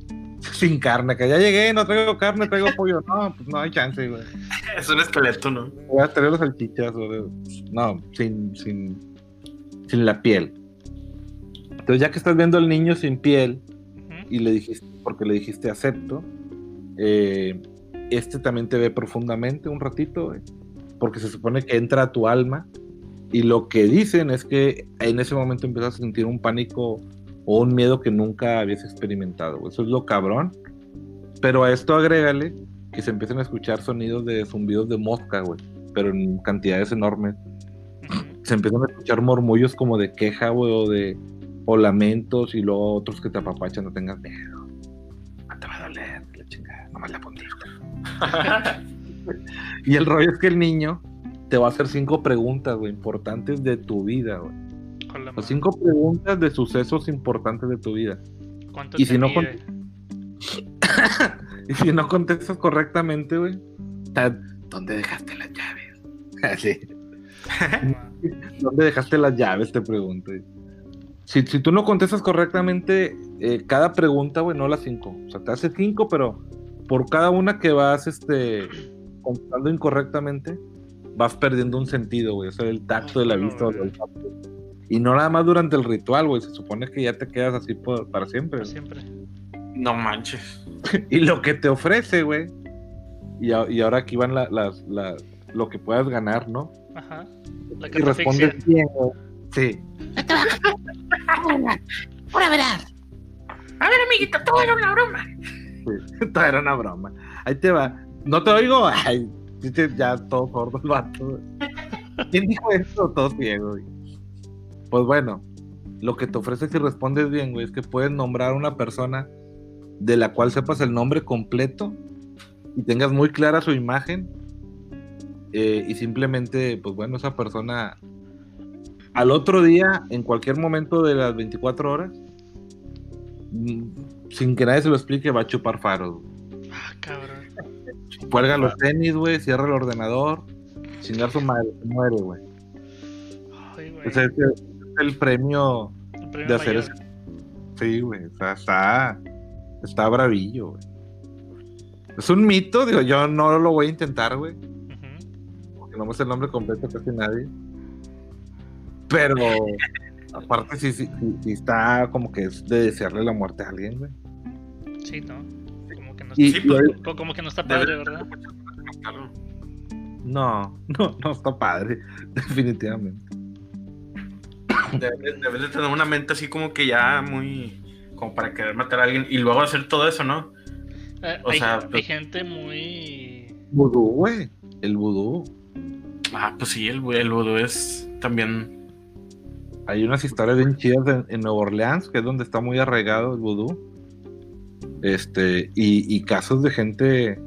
Speaker 1: sin carne, que ya llegué, no traigo carne, traigo [LAUGHS] pollo. No, pues no hay chance, güey.
Speaker 3: Es un esqueleto, ¿no?
Speaker 1: Voy a traer los salchichas, No, sin, sin, sin la piel. Entonces, ya que estás viendo al niño sin piel, y le dijiste, porque le dijiste acepto, eh, este también te ve profundamente un ratito, porque se supone que entra a tu alma, y lo que dicen es que en ese momento empiezas a sentir un pánico o un miedo que nunca habías experimentado. Eso es lo cabrón. Pero a esto agrégale que se empiezan a escuchar sonidos de zumbidos de mosca, güey, pero en cantidades enormes. Se empiezan a escuchar murmullos como de queja, güey, o de o lamentos y luego otros que te apapachan, no tengas miedo. No te va a doler, la chingada, nomás la puntita. [LAUGHS] y el rollo es que el niño te va a hacer cinco preguntas, güey, importantes de tu vida, güey. Las cinco preguntas de sucesos importantes de tu vida.
Speaker 2: ¿Cuánto
Speaker 1: y si no [LAUGHS] [LAUGHS] y si no contestas correctamente, güey, ¿dónde dejaste las llaves? [LAUGHS] Así. [LAUGHS] ¿Dónde dejaste las llaves? Te pregunto. Si, si tú no contestas correctamente eh, cada pregunta, güey, no las cinco. O sea, te hace cinco, pero por cada una que vas este, contestando incorrectamente, vas perdiendo un sentido, güey. O sea, el tacto de la vista o el tacto y no nada más durante el ritual, güey. Se supone que ya te quedas así para siempre.
Speaker 2: Para siempre.
Speaker 3: No manches. [LAUGHS]
Speaker 1: y lo que te ofrece, güey. Y, ahora aquí van las, lo que puedas ganar, ¿no?
Speaker 2: Ajá.
Speaker 1: La y respondes bien, güey. Sí.
Speaker 4: Pura verdad. A ver, amiguito, todo era una broma.
Speaker 1: Sí, [LAUGHS] todo era una broma. Ahí te va. No te oigo. Ay, ya todo sordo el vato. ¿Quién dijo esto? Todo ciego, güey. Pues bueno, lo que te ofrece si respondes bien, güey, es que puedes nombrar a una persona de la cual sepas el nombre completo y tengas muy clara su imagen eh, y simplemente, pues bueno, esa persona al otro día, en cualquier momento de las 24 horas, mm, sin que nadie se lo explique, va a chupar faros.
Speaker 2: Ah, cabrón.
Speaker 1: Cuelga los tenis, güey, cierra el ordenador, chingar su madre, se muere, güey. Ay, güey el premio, de hacer eso. Sí, güey, o sea, está, está bravillo, güey. Es un mito, digo, yo no lo voy a intentar, güey. Porque no me sé el nombre completo casi nadie. Pero, [LAUGHS] aparte, sí, sí, sí, está como que es de desearle la muerte a alguien, güey.
Speaker 2: Sí, ¿no? Como que no, está, como que no está padre, ¿verdad?
Speaker 1: No, [LAUGHS] no, no está padre, [LAUGHS] definitivamente.
Speaker 3: Debes, de tener una mente así como que ya muy. Como para querer matar a alguien y luego hacer todo eso, ¿no?
Speaker 2: Eh, o hay, sea. Hay pues gente muy.
Speaker 1: Vudú, güey. El vudú.
Speaker 3: Ah, pues sí, el, el vudú es también.
Speaker 1: Hay unas historias bien chidas en, en Nueva Orleans, que es donde está muy arraigado el vudú. Este, y, y casos de gente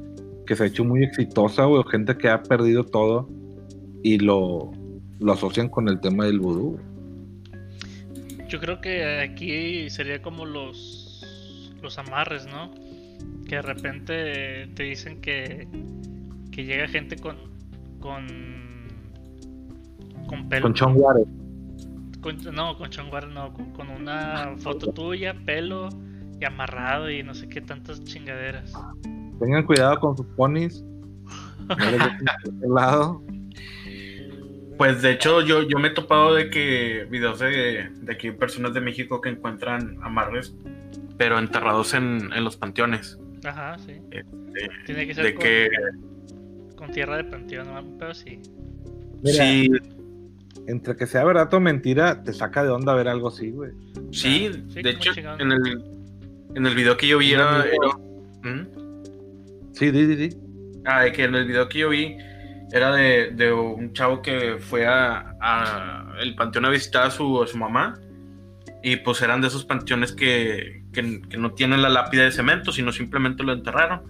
Speaker 1: que se ha hecho muy exitosa, o gente que ha perdido todo y lo, lo asocian con el tema del vudú.
Speaker 2: Yo creo que aquí sería como los los amarres, ¿no? Que de repente te dicen que, que llega gente con con con pelo.
Speaker 1: Con chonguare.
Speaker 2: no, con chonguare no, con, una foto tuya, pelo y amarrado y no sé qué tantas chingaderas.
Speaker 1: Tengan cuidado con sus ponis. [LAUGHS] No lado.
Speaker 3: Pues de hecho yo, yo me he topado de que videos de, de aquí personas de México que encuentran amarres, pero enterrados en, los panteones.
Speaker 2: Ajá, sí.
Speaker 3: Este, Tiene que ser con, que...
Speaker 2: con tierra de panteón, pero sí.
Speaker 1: sí. Entre que sea verdad o mentira, te saca de onda ver algo así, güey.
Speaker 3: Sí, de hecho, en el, en el video que yo vi era... ¿Mm?
Speaker 1: Sí, di, di, di.
Speaker 3: Ah, de que en el video que yo vi era de, un chavo que fue a, el panteón a visitar a su, su mamá y pues eran de esos panteones que, no tienen la lápida de cemento, sino simplemente lo enterraron.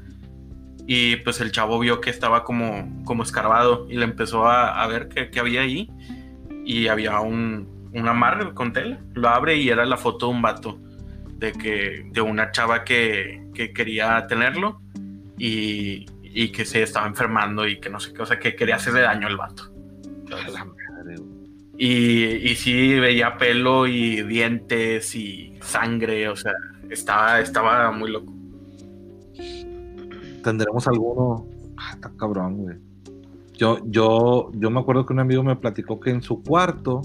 Speaker 3: Y pues el chavo vio que estaba como, como escarbado y le empezó a, ver qué, había ahí. Y había un, un amarre con tela. Lo abre y era la foto de un vato, de, que, de una chava que, que quería tenerlo. Y, y que se estaba enfermando y que no sé qué, o sea, que quería hacerle daño al vato. y, y sí veía pelo y dientes y sangre, o sea, estaba, estaba muy loco.
Speaker 1: ¿Tendremos alguno? Ah, está cabrón, güey. Yo, yo, yo me acuerdo que un amigo me platicó que en su cuarto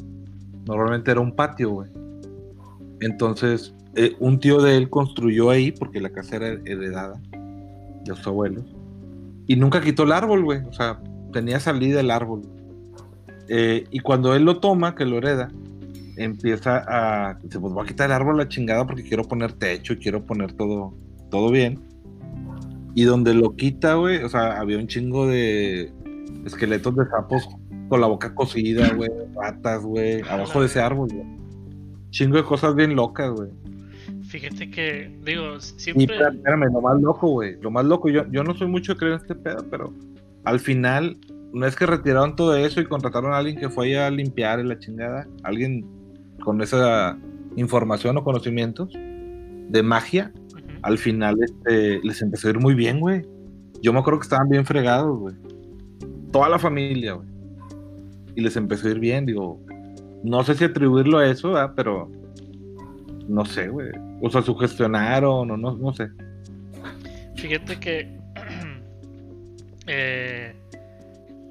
Speaker 1: normalmente era un patio, güey. Entonces, eh, un tío de él construyó ahí, porque la casa era heredada de los abuelos, y nunca quitó el árbol, güey. O sea, tenía salida el árbol. Eh, y cuando él lo toma, que lo hereda, empieza a. Dice, pues voy a quitar el árbol la chingada porque quiero poner techo y quiero poner todo, todo bien. Y donde lo quita, güey, o sea, había un chingo de esqueletos de sapos con la boca cocida, güey, patas, güey, abajo de ese árbol, güey. Chingo de cosas bien locas, güey.
Speaker 2: Fíjate que, digo, siempre.
Speaker 1: Y espérame, lo más loco, güey. Lo más loco, yo, yo no soy mucho de creer en este pedo, pero al final, no es que retiraron todo eso y contrataron a alguien que fue a limpiar en la chingada. Alguien con esa información o conocimientos de magia. Al final este, les empezó a ir muy bien, güey. Yo me acuerdo que estaban bien fregados, güey. Toda la familia, güey. Y les empezó a ir bien, digo. No sé si atribuirlo a eso, ¿verdad? pero no sé, güey. O sea, sugestionaron o no, no sé.
Speaker 2: Fíjate que. [CLEARS THROAT] eh,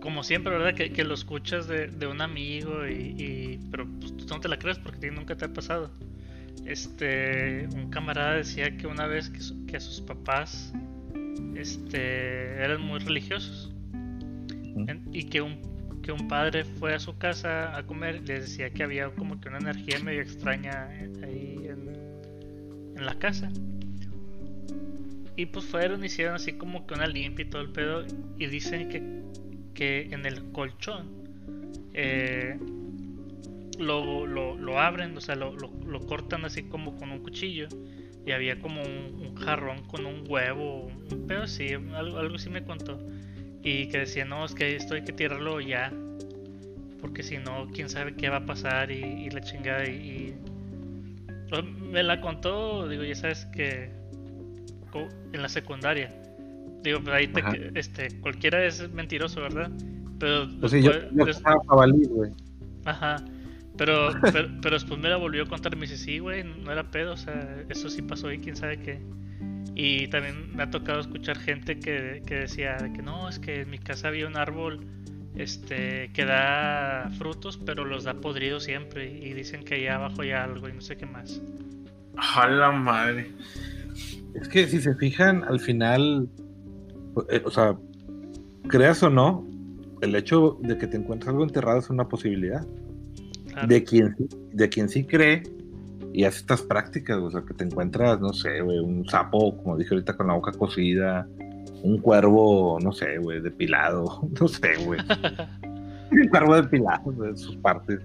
Speaker 2: como siempre, ¿verdad? Que, lo escuchas de, un amigo y, pero pues, tú no te la crees porque nunca te ha pasado. Este, un camarada decía que una vez que, sus papás este, eran muy religiosos y que un un padre fue a su casa a comer y les decía que había como que una energía medio extraña ahí en, la casa. Y pues fueron, hicieron así como que una limpia y todo el pedo. Y dicen que, que en el colchón eh, lo, lo, abren, o sea, lo, lo, cortan así como con un cuchillo. Y había como un, jarrón con un huevo, un pedo así, algo, algo así me contó. Y que decía, no, es que esto hay que tirarlo ya. Porque si no, quién sabe qué va a pasar y, la chingada. Y, pues, me la contó, digo, ya sabes que en la secundaria. Digo, pues ahí te, este, cualquiera es mentiroso, ¿verdad? Pero
Speaker 1: pues sí, yo, güey.
Speaker 2: Ajá. Pero, pero, pero, después me la volvió a contar y me dice, sí, güey, no era pedo, o sea, eso sí pasó y quién sabe qué. Y también me ha tocado escuchar gente que, decía que no, es que en mi casa había un árbol este que da frutos, pero los da podridos siempre. Y dicen que allá abajo hay algo y no sé qué más.
Speaker 3: A la madre.
Speaker 1: Es que si se fijan, al final, eh, o sea, creas o no, el hecho de que te encuentres algo enterrado es una posibilidad. De, quien, de quien sí cree y hace estas prácticas, o sea, que te encuentras, no sé, güey, un sapo, como dije ahorita, con la boca cocida, un cuervo, no sé, güey, depilado, [LAUGHS] no sé, güey. un cuervo depilado de sus partes.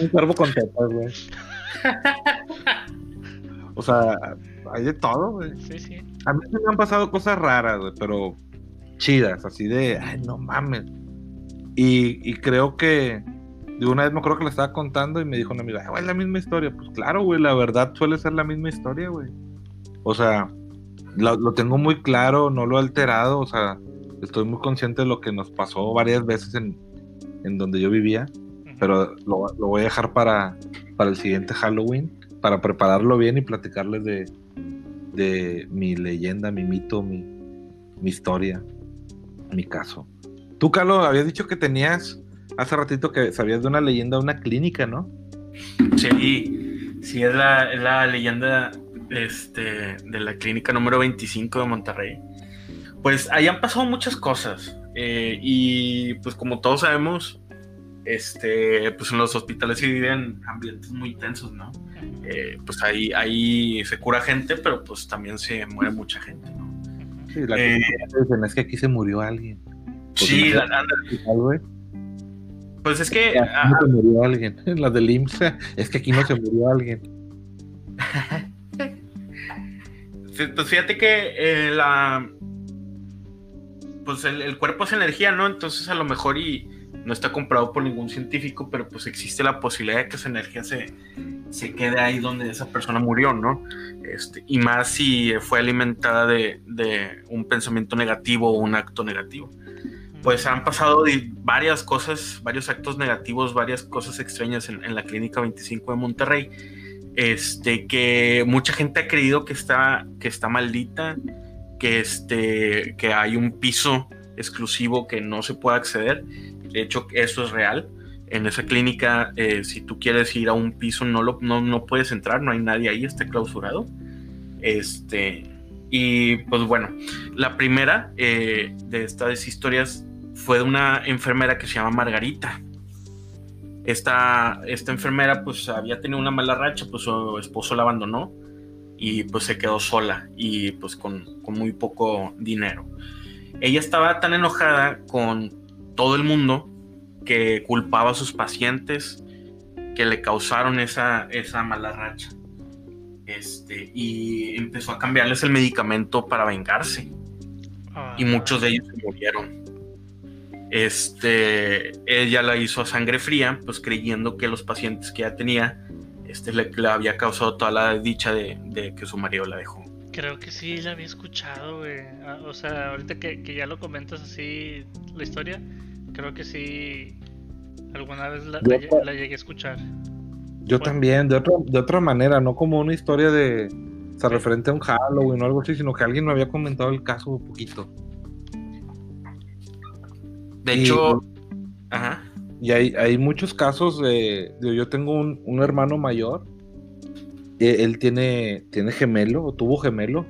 Speaker 1: un, cuervo con tetas, güey. O sea, hay de todo, güey. Sí, sí. A mí me han pasado cosas raras, güey, pero chidas, así de, ay, no mames. Y, y creo que de una vez me acuerdo que le estaba contando y me dijo una amiga, güey, es la misma historia. Pues claro, güey, la verdad suele ser la misma historia, güey. O sea, lo, tengo muy claro, no lo he alterado, o sea, estoy muy consciente de lo que nos pasó varias veces en, en donde yo vivía, pero lo, lo, voy a dejar para, para el siguiente Halloween, para prepararlo bien y platicarles de, de mi leyenda, mi mito, mi, mi historia, mi caso. Tú, Carlos, habías dicho que tenías hace ratito que sabías de una leyenda de una clínica, ¿no?
Speaker 3: Sí, sí, es la, leyenda este, de la clínica número 25 de Monterrey. Pues ahí han pasado muchas cosas. Eh, y pues como todos sabemos, este, pues en los hospitales se viven ambientes muy tensos, ¿no? Eh, pues ahí, ahí se cura gente, pero pues también se muere mucha gente, ¿no?
Speaker 1: Sí, la eh, es que aquí se murió alguien.
Speaker 3: sí, la, pues es que.
Speaker 1: Aquí no se murió alguien. [LAUGHS] La del IMSS es que aquí no se murió alguien. [LAUGHS]
Speaker 3: pues fíjate que eh, la. Pues el, cuerpo es energía, ¿no? Entonces a lo mejor y no está comprobado por ningún científico, pero pues existe la posibilidad de que esa energía se, se quede ahí donde esa persona murió, ¿no? Este, y más si fue alimentada de, de un pensamiento negativo o un acto negativo pues han pasado varias cosas, varios actos negativos, varias cosas extrañas en, la clínica 25 de Monterrey. Este, que mucha gente ha creído que está, que está maldita, que, este, que hay un piso exclusivo que no se puede acceder. De hecho, eso es real. En esa clínica, eh, si tú quieres ir a un piso, no, lo, no, puedes entrar, no hay nadie ahí, está clausurado. Este, y pues bueno, la primera eh, de estas historias fue de una enfermera que se llama Margarita. Esta, esta enfermera pues había tenido una mala racha, pues su esposo la abandonó y pues se quedó sola y pues con, con muy poco dinero. Ella estaba tan enojada con todo el mundo que culpaba a sus pacientes que le causaron esa, esa mala racha. Este, y empezó a cambiarles el medicamento para vengarse. Y muchos de ellos se murieron. Este, ella la hizo a sangre fría, pues creyendo que los pacientes que ya tenía, este le, había causado toda la dicha de, que su marido la dejó.
Speaker 2: Creo que sí la había escuchado, güey. Ah, o sea, ahorita que, ya lo comentas así, la historia, creo que sí, alguna vez la, llegué a escuchar.
Speaker 1: Yo también, de otra, de otra manera, no como una historia de, o sea, referente a un Halloween o algo así, sino que alguien me había comentado el caso un poquito.
Speaker 3: De hecho,
Speaker 1: Y hay, hay muchos casos de, yo tengo un, hermano mayor, e, él tiene, tiene gemelo, o tuvo gemelo.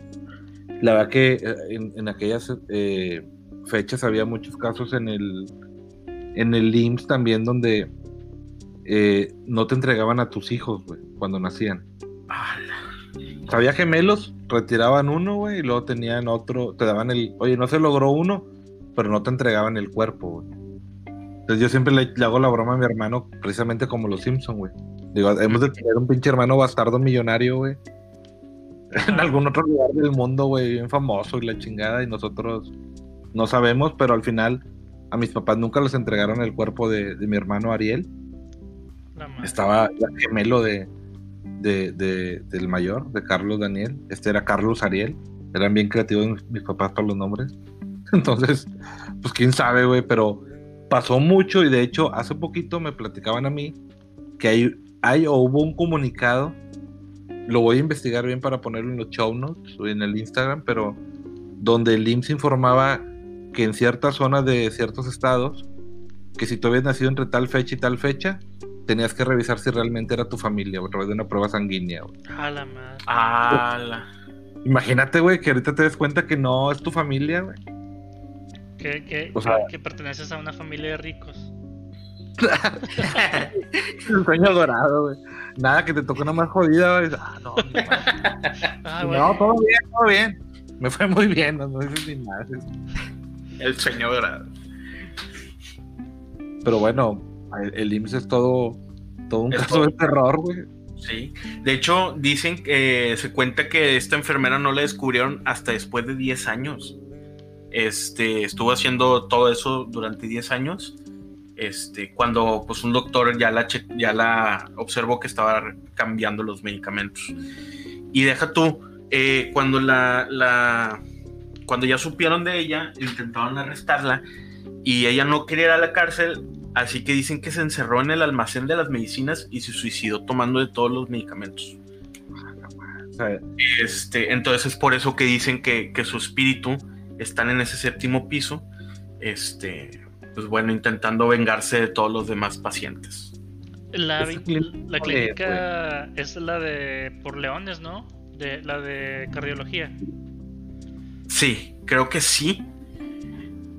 Speaker 1: La verdad que eh, en, aquellas eh, fechas había muchos casos en el, en el IMSS también donde eh, no te entregaban a tus hijos, güey, cuando nacían. Había gemelos, retiraban uno, güey, y luego tenían otro, te daban el, oye, no se logró uno, pero no te entregaban el cuerpo, Entonces yo siempre le, hago la broma a mi hermano, precisamente como los Simpson, güey. Digo, hemos de tener un pinche hermano bastardo millonario, güey. En algún otro lugar del mundo, güey, bien famoso y la chingada, y nosotros no sabemos, pero al final a mis papás nunca les entregaron el cuerpo de, mi hermano Ariel. Estaba el gemelo de, del mayor, de Carlos Daniel. Este era Carlos Ariel. Eran bien creativos mis papás para los nombres. Entonces, pues quién sabe, güey, pero pasó mucho y de hecho hace poquito me platicaban a mí que hay, hay o hubo un comunicado, lo voy a investigar bien para ponerlo en los show notes o en el Instagram, pero donde el IMSS informaba que en ciertas zonas de ciertos estados, que si tú habías nacido entre tal fecha y tal fecha, tenías que revisar si realmente era tu familia a través de una prueba sanguínea.
Speaker 2: A la madre.
Speaker 1: Imagínate, güey, que ahorita te des cuenta que no es tu familia, güey
Speaker 2: Que, que,
Speaker 1: O sea-
Speaker 2: que perteneces a una familia de ricos. [LAUGHS]
Speaker 1: El sueño dorado, güey. Nada, que te tocó una más jodida, güey. Ah, no. [LAUGHS]
Speaker 2: Ah,
Speaker 1: no, todo bien, todo bien. Me fue muy bien, no, no dices ni más.
Speaker 3: El sueño dorado.
Speaker 1: Pero bueno, el, el IMSS es todo, todo un
Speaker 3: Es
Speaker 1: caso
Speaker 3: todo.
Speaker 1: de terror, güey.
Speaker 3: Sí. De hecho, dicen que se cuenta que esta enfermera no la descubrieron hasta después de 10 años. Este, estuvo haciendo todo eso durante 10 años. Este, cuando pues un doctor ya la, che- ya la observó que estaba cambiando los medicamentos. Y deja tú, eh, cuando la, la- cuando ya supieron de ella, intentaron arrestarla y ella no quería ir a la cárcel, así que dicen que se encerró en el almacén de las medicinas y se suicidó tomando de todos los medicamentos. Este, entonces es por eso que dicen que, que su espíritu están en ese séptimo piso, este, pues bueno, intentando vengarse de todos los demás pacientes.
Speaker 2: La,
Speaker 1: clínica,
Speaker 2: la clínica es la de por leones, ¿no? De la de cardiología.
Speaker 3: Sí, creo que sí.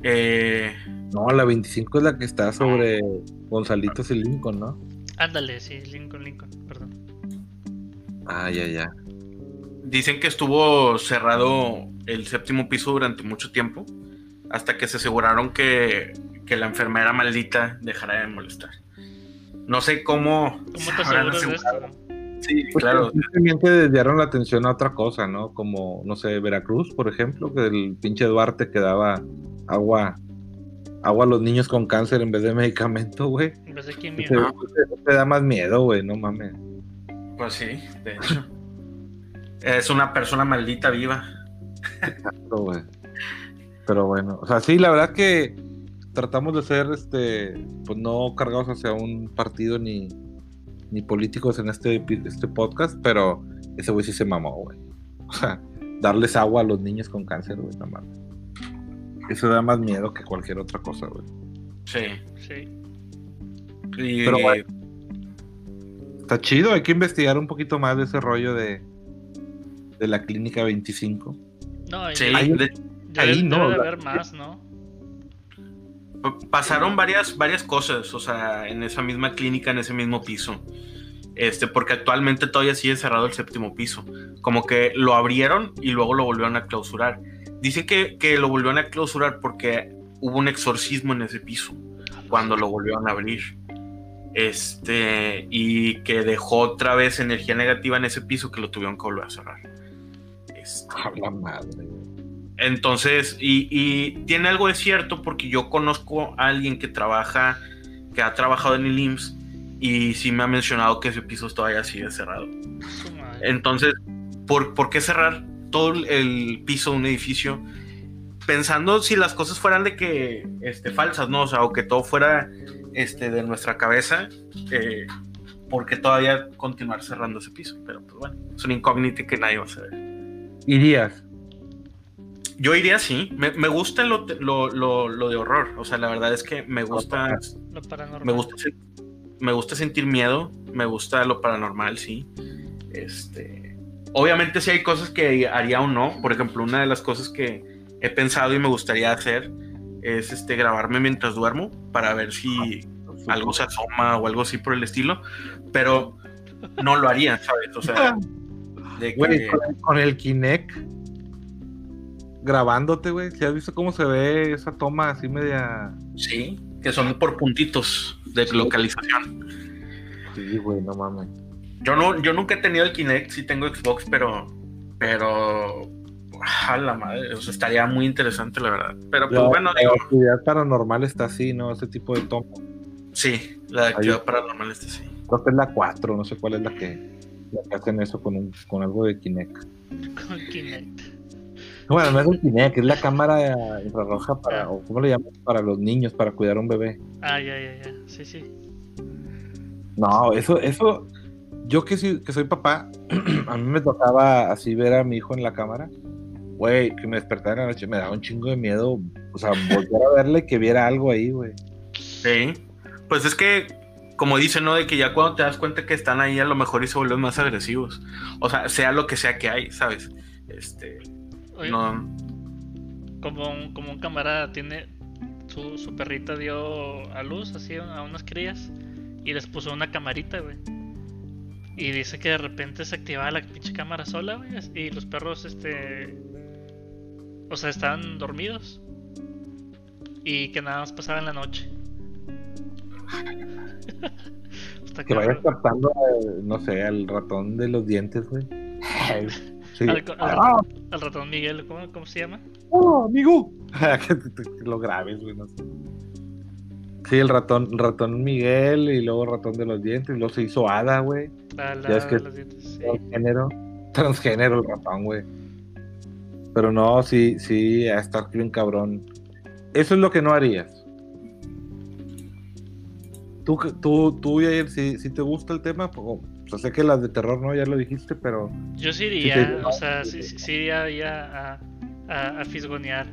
Speaker 3: Eh,
Speaker 1: no, la 25 es la que está sobre Gonzalitos y Lincoln, ¿no?
Speaker 2: Ándale, sí, Lincoln, Lincoln, perdón.
Speaker 1: Ah, ya, ya.
Speaker 3: dicen que estuvo cerrado el séptimo piso durante mucho tiempo, hasta que se aseguraron que, que la enfermera maldita dejara de molestar. No sé cómo.
Speaker 2: ¿Cómo te aseguras de esto?
Speaker 3: Sí,
Speaker 1: Pues
Speaker 3: claro.
Speaker 1: Simplemente desviaron la atención a otra cosa, ¿no? Como, no sé, Veracruz, por ejemplo, que el pinche Duarte que daba agua, agua a los niños con cáncer en vez de medicamento, güey.
Speaker 2: En vez de quimio.
Speaker 1: Te- te da más miedo, güey, no mames.
Speaker 3: Pues sí, de hecho. es una persona maldita viva.
Speaker 1: Exacto, güey. Pero bueno, o sea, sí, la verdad que tratamos de ser, este, pues no cargados hacia un partido ni, ni políticos en este, este podcast, pero ese güey sí se mamó, güey. O sea, darles agua a los niños con cáncer, güey, no mames. Eso da más miedo que cualquier otra cosa, güey.
Speaker 3: Sí.
Speaker 2: Sí.
Speaker 3: Y-
Speaker 1: Pero bueno. Está chido, hay que investigar un poquito más de ese rollo de, de la clínica 25.
Speaker 2: No,
Speaker 3: sí,
Speaker 2: debe,
Speaker 3: de-
Speaker 2: debe-
Speaker 1: ahí no,
Speaker 2: debe haber más, ¿no?
Speaker 3: pasaron varias, varias cosas, o sea, en esa misma clínica, en ese mismo piso. Este, porque actualmente todavía sigue cerrado el séptimo piso. Como que lo abrieron y luego lo volvieron a clausurar. Dicen que, que lo volvieron a clausurar porque hubo un exorcismo en ese piso cuando lo volvieron a abrir. Este, y que dejó otra vez energía negativa en ese piso que lo tuvieron que volver a cerrar. Este,
Speaker 1: A la madre,
Speaker 3: entonces, y, y tiene algo de cierto porque yo conozco a alguien que trabaja, que ha trabajado en el IMSS y sí me ha mencionado que ese piso todavía sigue cerrado. Entonces, ¿por, por qué cerrar todo el- piso de un edificio? Pensando si las cosas fueran de que, este, falsas, ¿no? O sea, o que todo fuera, este, de nuestra cabeza, eh, ¿por qué todavía continuar cerrando ese piso? Pero, pues bueno, es una incógnita que nadie va a saber.
Speaker 1: Irías.
Speaker 3: Yo iría así. Me, me gusta lo, lo, lo- lo de horror. O sea, la verdad es que me gusta.
Speaker 2: Lo paranormal.
Speaker 3: Me gusta, me gusta sentir miedo. Me gusta lo paranormal, sí. Este. Obviamente, sí hay cosas que haría o no. Por ejemplo, una de las cosas que he pensado y me gustaría hacer es este grabarme mientras duermo para ver si algo se asoma o algo así por el estilo. Pero no lo haría, ¿sabes? O sea, [LAUGHS] de
Speaker 1: Güey,
Speaker 3: que.
Speaker 1: con, el- con el Kinect grabándote, güey. ¿Si has visto cómo se ve esa toma así media.
Speaker 3: Sí, que son por puntitos de
Speaker 1: Sí.
Speaker 3: localización.
Speaker 1: Sí, güey, no mames.
Speaker 3: Yo no, yo nunca he tenido el Kinect, sí tengo Xbox, pero, pero, a la madre, o sea, estaría muy interesante la verdad. Pero pues
Speaker 1: La-
Speaker 3: bueno,
Speaker 1: la
Speaker 3: digo,
Speaker 1: actividad paranormal está así, ¿no? Ese tipo de toma.
Speaker 3: sí, la actividad paranormal está sí.
Speaker 1: Creo que es la 4, no sé cuál es la que hacen eso con, un, con algo de Kinect.
Speaker 2: Con Kinect.
Speaker 1: Bueno, no es el Kinect, es la cámara infrarroja para, o ¿cómo le llaman? Para los niños, para cuidar a un bebé.
Speaker 2: Ah, ya, ya, ya. Sí, sí.
Speaker 1: No, eso, eso, yo que, sí, que soy papá, [CLEARS THROAT] a mí me tocaba así ver a mi hijo en la cámara. Güey, que me despertara en la noche, me daba un chingo de miedo. O sea, volver a verle que viera algo ahí, güey.
Speaker 3: Sí, pues es que, como dicen, ¿no? De que ya cuando te das cuenta que están ahí, a lo mejor y se vuelven más agresivos. O sea, sea lo que sea que hay, ¿sabes? Este,
Speaker 2: Oye,
Speaker 3: no,
Speaker 2: como un, como un camarada tiene su, su perrita dio a luz así a unas crías y les puso una camarita, güey. Y dice que de repente se activaba la pinche cámara sola, güey, y los perros este o sea, estaban dormidos y que nada más pasaba en la noche.
Speaker 1: Que vayas captando, no sé, al ratón de los dientes, güey.
Speaker 2: Ah. Al, ratón Miguel, ¿cómo, ¿cómo, se llama?
Speaker 1: ¡Oh, amigo! [LAUGHS] que lo grabes, güey, no sé. Sí, el ratón, ratón Miguel y luego ratón de los dientes, y luego se hizo Hada, güey.
Speaker 2: Ah, ya es que los dientes, sí.
Speaker 1: transgénero, transgénero el ratón, güey. Pero no, sí, sí, a estar bien cabrón. Eso es lo que no harías. Tú, tú, tú si, si te gusta el tema, pues, o sé que las de terror no, ya lo dijiste, pero...
Speaker 2: Yo sí iría, o sea, sí, sí iría a, a, fisgonear.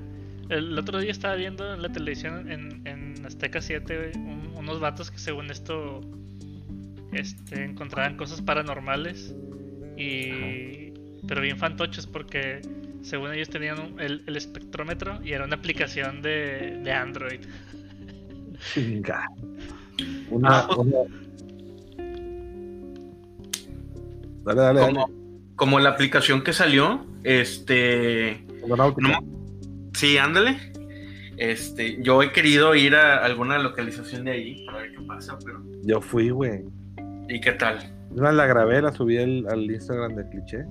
Speaker 2: El otro día estaba viendo en la televisión en, en Azteca 7 unos vatos que según esto este, encontraban cosas paranormales y... Pero bien fantoches porque según ellos tenían el, el, espectrómetro y era una aplicación de, de Android.
Speaker 1: Una, Dale, dale,
Speaker 3: como, como, la aplicación que salió, este. sí, ándale. Este, yo he querido ir a alguna localización de ahí para ver qué pasa, pero.
Speaker 1: Yo fui, güey.
Speaker 3: ¿Y qué tal?
Speaker 1: la grabé, la subí al, Instagram de cliché.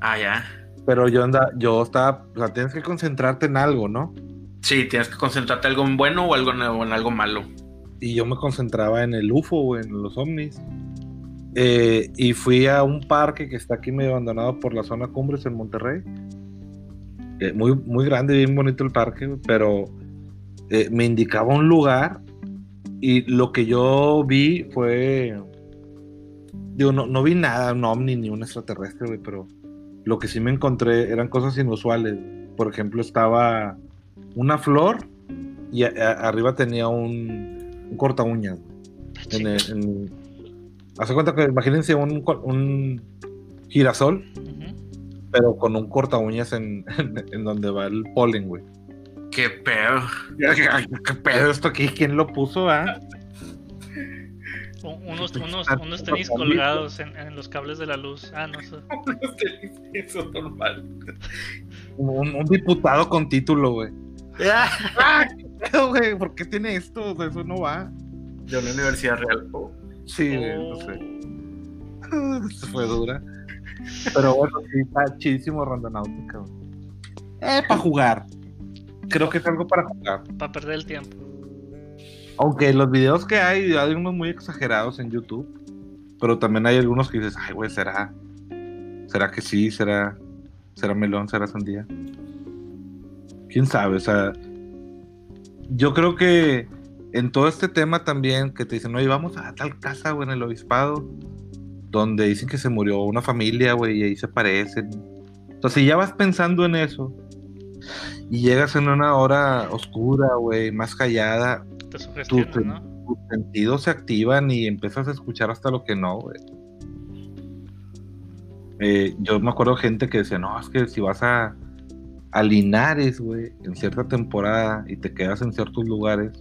Speaker 3: Ah, ya.
Speaker 1: Pero yo anda, yo estaba, o sea, tienes que concentrarte en algo, ¿no?
Speaker 3: Sí, tienes que concentrarte en algo bueno o algo en algo malo
Speaker 1: y yo me concentraba en el UFO, o en los ovnis. Eh, y fui a un parque que está aquí medio abandonado por la zona Cumbres en Monterrey. Eh, muy, muy grande, bien bonito el parque, pero eh, me indicaba un lugar y lo que yo vi fue. Digo, no, no vi nada, un ovni ni un extraterrestre, pero lo que sí me encontré eran cosas inusuales. Por ejemplo, estaba una flor y arriba tenía un, un corta uñas. Hace cuenta que imagínense un, un girasol, pero con un corta uñas [LAUGHS] en, en, donde va el polen, güey.
Speaker 3: Qué pedo.
Speaker 1: qué pedo esto aquí, ¿quién lo puso, ah?
Speaker 2: Unos, unos, unos, tenis colgados en, en, los cables de la luz. Ah, no sé.
Speaker 3: Eso [LAUGHS] es normal.
Speaker 1: Un, un diputado con título, güey. ¡Ah! Güey? ¿Por qué tiene esto? Eso no va.
Speaker 3: De una universidad real.
Speaker 1: Sí, no sé. Eso fue dura. Pero bueno, sí, está chidísimo Randonáutica. Eh, para jugar. Creo que es algo para jugar.
Speaker 2: Para perder el tiempo.
Speaker 1: Aunque los videos que hay, hay unos muy exagerados en YouTube. Pero también hay algunos que dices, ay, güey, ¿será? ¿Será que sí? ¿Será? ¿Será melón? ¿Será sandía? quién sabe, o sea, yo creo que en todo este tema también que te dicen, oye, vamos a tal casa, güey, en el obispado, donde dicen que se murió una familia, güey, y ahí se parecen. Entonces, si ya vas pensando en eso y llegas en una hora oscura, güey, más callada, tus, sentidos se activan y empiezas a escuchar hasta lo que no, güey. Eh, yo me acuerdo gente que decía, no, es que si vas a, a Linares, güey, en cierta temporada y te quedas en ciertos lugares,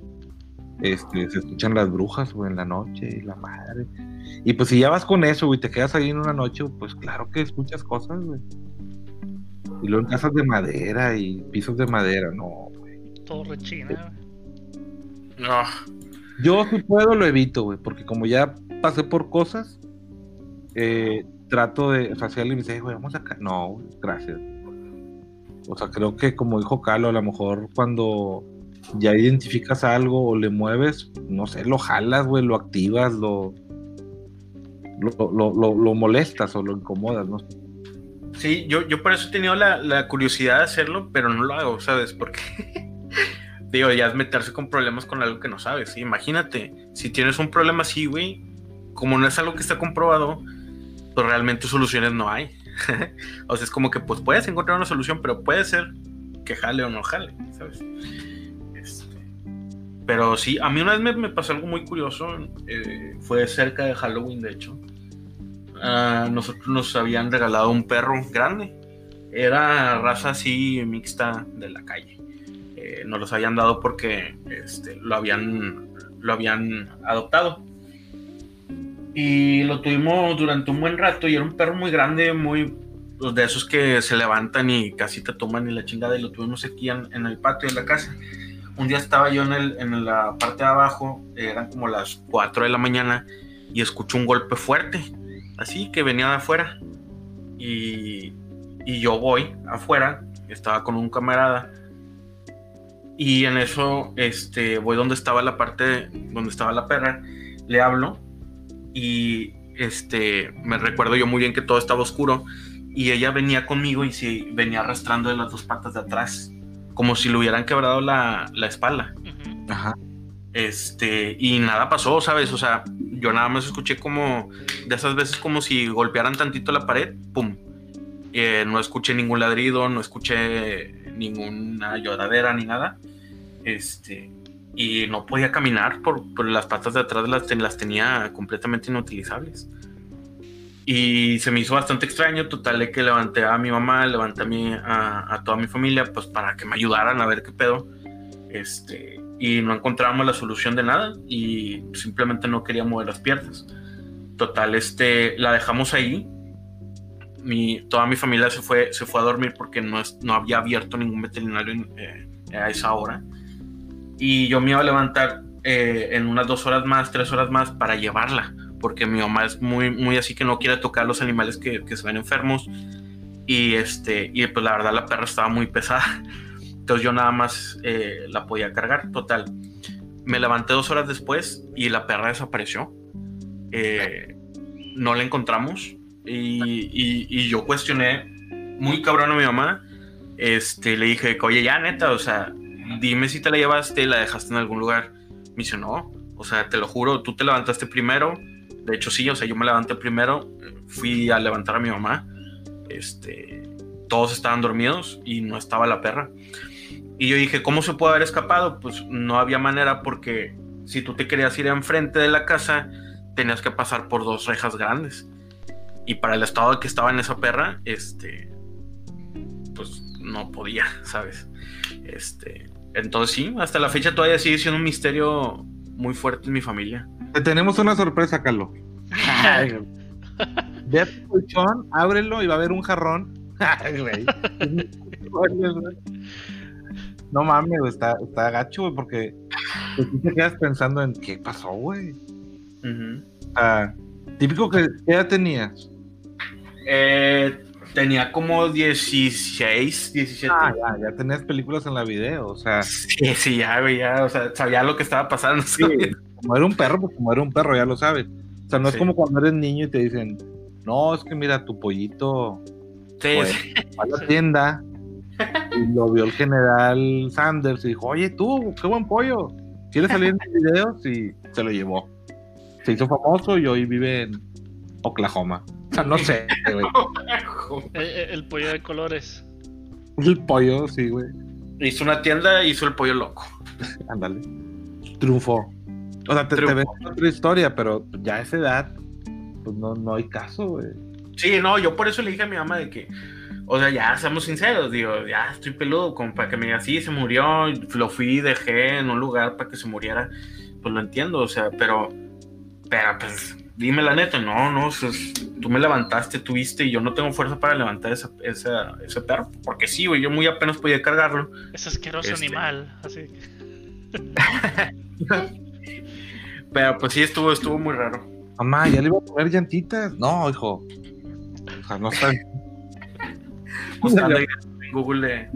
Speaker 1: este, se escuchan las brujas, güey, en la noche y la madre. Y pues si ya vas con eso, güey, te quedas ahí en una noche, pues claro que escuchas cosas, güey. Y luego en casas de madera y pisos de madera, no, güey.
Speaker 2: Todo rechina,
Speaker 3: No.
Speaker 1: Yo si puedo lo evito, güey, porque como ya pasé por cosas, eh, trato de facial y me dice, güey, vamos acá. No, gracias. O sea, creo que como dijo Calo, a lo mejor cuando ya identificas algo o le mueves, no sé, lo jalas, güey, lo activas, lo lo, molestas o lo incomodas, ¿no?
Speaker 3: Sí, yo, yo por eso he tenido la, curiosidad de hacerlo, pero no lo hago, ¿sabes? Porque, [LAUGHS] digo, ya es meterse con problemas con algo que no sabes. Imagínate, si tienes un problema así, güey, como no es algo que está comprobado, pues realmente soluciones no hay. [LAUGHS] o sea, es como que pues puedes encontrar una solución, pero puede ser que jale o no jale, ¿sabes? Este, pero sí, a mí una vez me, pasó algo muy curioso, eh, fue cerca de Halloween, de hecho. nosotros nos habían regalado un perro grande, era raza así mixta de la calle. eh, nos los habían dado porque este, lo, habían, lo habían adoptado. Y lo tuvimos durante un buen rato y era un perro muy grande, muy pues, de esos que se levantan y casi te toman y la chingada y lo tuvimos aquí en, en el patio de la casa. Un día estaba yo en, el, en la parte de abajo, eran como las 4 de la mañana y escuché un golpe fuerte, así que venía de afuera. Y, y yo voy afuera, estaba con un camarada y en eso este, voy donde estaba la parte, donde estaba la perra, le hablo y este, me recuerdo yo muy bien que todo estaba oscuro y ella venía conmigo y sí, venía arrastrando de las dos patas de atrás, como si le hubieran quebrado la, la espalda.
Speaker 1: Ajá.
Speaker 3: Este, y nada pasó, ¿sabes? O sea, yo nada más escuché como de esas veces como si golpearan tantito la pared, ¡pum! Eh, no escuché ningún ladrido, no escuché ninguna lloradera ni nada. Este, y no podía caminar por, las patas de atrás las, las tenía completamente inutilizables. Y se me hizo bastante extraño, total que levanté a mi mamá, levanté a, a, toda mi familia, pues para que me ayudaran a ver qué pedo. Este, y no encontrábamos la solución de nada y simplemente no quería mover las piernas. Total, este, la dejamos ahí. Mi, toda mi familia se fue, se fue a dormir porque no, no había abierto ningún veterinario eh, a esa hora y yo me iba a levantar eh, en unas dos horas más, tres horas más para llevarla, porque mi mamá es muy, muy así que no quiere tocar los animales que, que se ven enfermos. Y, este, y pues la verdad la perra estaba muy pesada. [LAUGHS] Entonces yo nada más eh, la podía cargar. Total. Me levanté dos horas después y la perra desapareció. Eh, no la encontramos. Y, y, y, yo cuestioné muy cabrón a mi mamá. Este, le dije, oye, ya neta, o sea, dime si te la llevaste y la dejaste en algún lugar. Me dice, no, o sea, te lo juro, tú te levantaste primero. De hecho, sí, o sea, yo me levanté primero, fui a levantar a mi mamá. Este, todos estaban dormidos y no estaba la perra. Y yo dije, ¿cómo se puede haber escapado? Pues no había manera porque si tú te querías ir enfrente de la casa, tenías que pasar por dos rejas grandes. Y para el estado que estaba esa perra, este, pues no podía, ¿sabes? Este, entonces sí, hasta la fecha todavía sigue siendo un misterio muy fuerte en mi familia.
Speaker 1: Te tenemos una sorpresa, Carlos. [LAUGHS] Ve a tu colchón, ábrelo y va a haber un jarrón. [LAUGHS] [LAUGHS] no mames, está, está gacho, porque tú te quedas pensando en qué pasó, güey. típico que ¿qué edad tenías?
Speaker 3: Eh, Tenía como 16, 17.
Speaker 1: Ah, ya, ya tenías películas en la video, o sea.
Speaker 3: Sí, sí, ya, ya, o sea, sabía lo que estaba pasando.
Speaker 1: Sí, como era un perro, pues como era un perro, ya lo sabes. O sea, no es como cuando eres niño y te dicen, no, es que mira, tu pollito
Speaker 3: sí,
Speaker 1: a la tienda y lo vio el general Sanders y dijo, oye, tú, qué buen pollo, ¿quieres salir en mis videos? Y se lo llevó. Se hizo famoso y hoy vive en Oklahoma. Sea, no sé, güey. [LAUGHS]
Speaker 2: El, pollo de colores.
Speaker 1: El pollo, sí, güey.
Speaker 3: Hizo una tienda y hizo el pollo loco. [LAUGHS]
Speaker 1: Ándale. Triunfó. O sea, te, te ves otra historia, pero ya a esa edad, pues no, no hay caso, güey.
Speaker 3: Sí, no, yo por eso le dije a mi mamá de que, o sea, ya seamos sinceros, digo, ya estoy peludo, como para que me diga, sí, se murió, lo fui y dejé en un lugar para que se muriera, pues lo entiendo, o sea, pero, pero pues dime la neta, no, no, tú me levantaste, tuviste y yo no tengo fuerza para levantar esa, ese perro, porque sí, güey, yo muy apenas podía cargarlo.
Speaker 2: Es asqueroso este. animal, así. [LAUGHS]
Speaker 3: Pero pues sí, estuvo, estuvo muy raro.
Speaker 1: Mamá, ¿ya le iba a poner llantitas? No, hijo. O sea, no está. [LAUGHS]
Speaker 3: Buscando en Google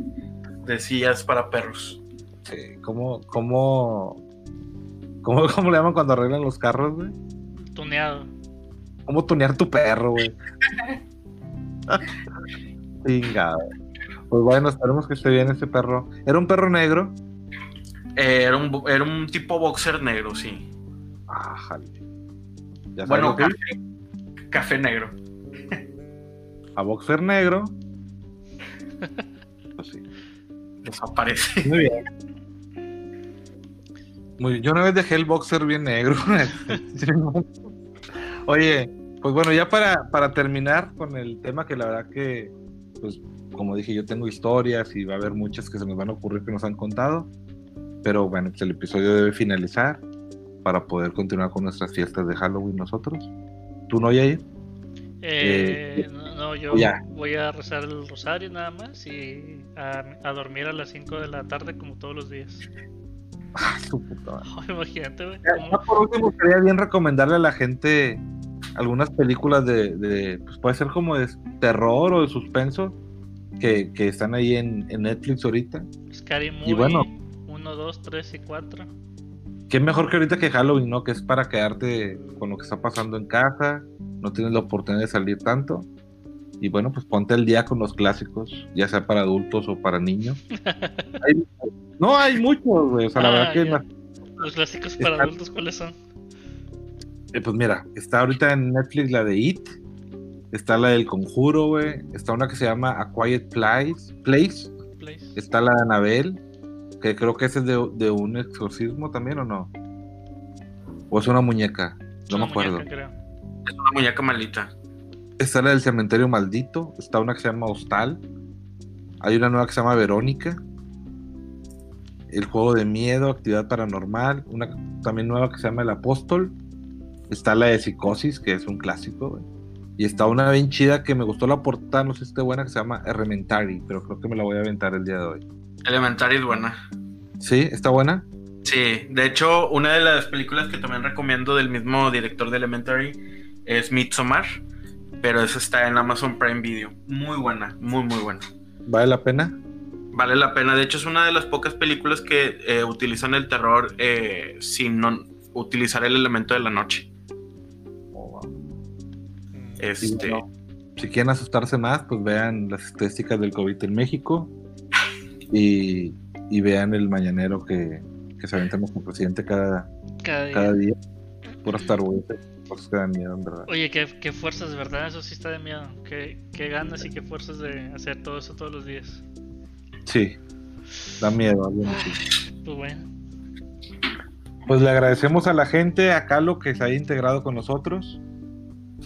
Speaker 3: de, sillas para perros.
Speaker 1: Sí, ¿cómo, cómo, cómo, cómo le llaman cuando arreglan los carros, güey?
Speaker 2: Tuneado.
Speaker 1: ¿Cómo tunear tu perro, güey? [LAUGHS] Chingado. Pues bueno, esperemos que esté bien ese perro. ¿Era un perro negro?
Speaker 3: Eh, era, un, era un tipo boxer negro, sí.
Speaker 1: Ah, jale.
Speaker 3: bueno, café, negro.
Speaker 1: A boxer negro. [LAUGHS] pues sí.
Speaker 3: Desaparece.
Speaker 1: Muy bien. Muy, yo una vez dejé el boxer bien negro. [LAUGHS] Oye, pues bueno, ya para, para terminar con el tema que la verdad que pues como dije, yo tengo historias y va a haber muchas que se nos van a ocurrir que nos han contado. Pero bueno, pues el episodio debe finalizar para poder continuar con nuestras fiestas de Halloween nosotros. ¿Tú no, Yair?
Speaker 2: Eh, eh no, yo voy a rezar el rosario nada más y a, dormir a las 5 de la tarde como todos los días.
Speaker 1: Ah, su puta [LAUGHS]
Speaker 2: imagínate, güey.
Speaker 1: por último, quería bien recomendarle a la gente algunas películas de, pues puede ser como de terror o de suspenso que, están ahí en, Netflix ahorita.
Speaker 2: Scary Movie, y bueno, 1, 2, 3 y 4.
Speaker 1: Qué mejor que ahorita que Halloween, ¿no? Que es para quedarte con lo que está pasando en casa, no tienes la oportunidad de salir tanto. Y bueno, pues ponte el día con los clásicos, ya sea para adultos o para niños. [LAUGHS] no, hay muchos, güey. O sea, la verdad ah,
Speaker 2: que. Los clásicos para adultos, ¿cuáles son?
Speaker 1: Eh, pues mira, está ahorita en Netflix la de It, está la del Conjuro, güey, está una que se llama A Quiet Place, Place. está la de Anabel, que creo que ese es de, un exorcismo también, ¿o no? ¿O es una muñeca? No me acuerdo.
Speaker 3: Es una muñeca maldita.
Speaker 1: Está la del cementerio maldito, está una que se llama Hostal, hay una nueva que se llama Verónica, el juego de miedo, actividad paranormal, una también nueva que se llama El Apóstol, Está la de Psicosis, que es un clásico, Y está una bien chida que me gustó la portada, no sé si está buena, que se llama Elementary, pero creo que me la voy a aventar el día de hoy.
Speaker 3: Elementary es buena.
Speaker 1: ¿Sí? ¿Está buena?
Speaker 3: Sí, de hecho, una de las películas que también recomiendo del mismo director de Elementary es Midsommar, pero esa está en Amazon Prime Video. Muy buena, muy, muy buena.
Speaker 1: ¿Vale la pena?
Speaker 3: Vale la pena. De hecho, es una de las pocas películas que eh, utilizan el terror eh, sin no utilizar el elemento de la noche.
Speaker 1: Este... si quieren asustarse más, pues vean las estadísticas del COVID en México [LAUGHS] y, vean el mañanero que, que se aventamos con presidente cada, cada, día. Por estar cosas que dan miedo, en verdad.
Speaker 2: Oye, qué, qué fuerzas, ¿verdad? Eso sí está de miedo. Qué, qué ganas y qué fuerzas de hacer todo eso todos los días.
Speaker 1: Sí, da miedo.
Speaker 2: Pues bueno.
Speaker 1: Pues le agradecemos a la gente, a Calo, que se haya integrado con nosotros.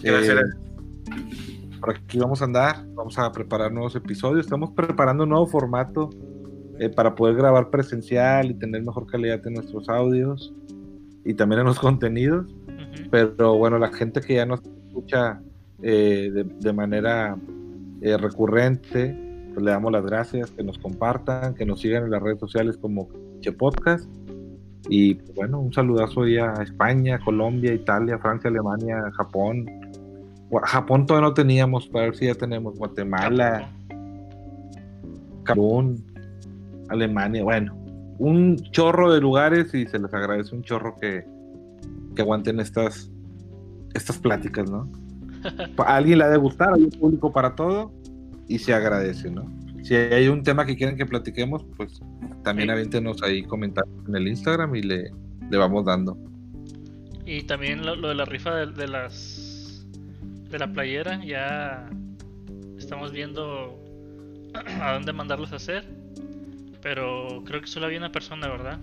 Speaker 3: Gracias. Eh,
Speaker 1: por aquí vamos a andar, vamos a preparar nuevos episodios, estamos preparando un nuevo formato eh, para poder grabar presencial y tener mejor calidad en nuestros audios y también en los contenidos. Pero bueno, la gente que ya nos escucha eh, de, manera eh, recurrente, pues le damos las gracias, que nos compartan, que nos sigan en las redes sociales como Che Podcast. Y bueno, un saludazo ya a España, Colombia, Italia, Francia, Alemania, Japón, Japón todavía no teníamos, para ver si ya tenemos Guatemala, Camerún, Alemania, bueno, un chorro de lugares y se les agradece un chorro que, que aguanten estas, estas pláticas, ¿no? [LAUGHS] A alguien le ha de gustar, hay un público para todo y se agradece, ¿no? Si hay un tema que quieren que platiquemos, pues también aviéntenos ahí comentarios en el Instagram y le, le vamos dando.
Speaker 2: Y también lo, de la rifa de las de la playera. Ya estamos viendo [CLEARS THROAT] a dónde mandarlos a hacer. Pero creo que solo había una persona, ¿verdad?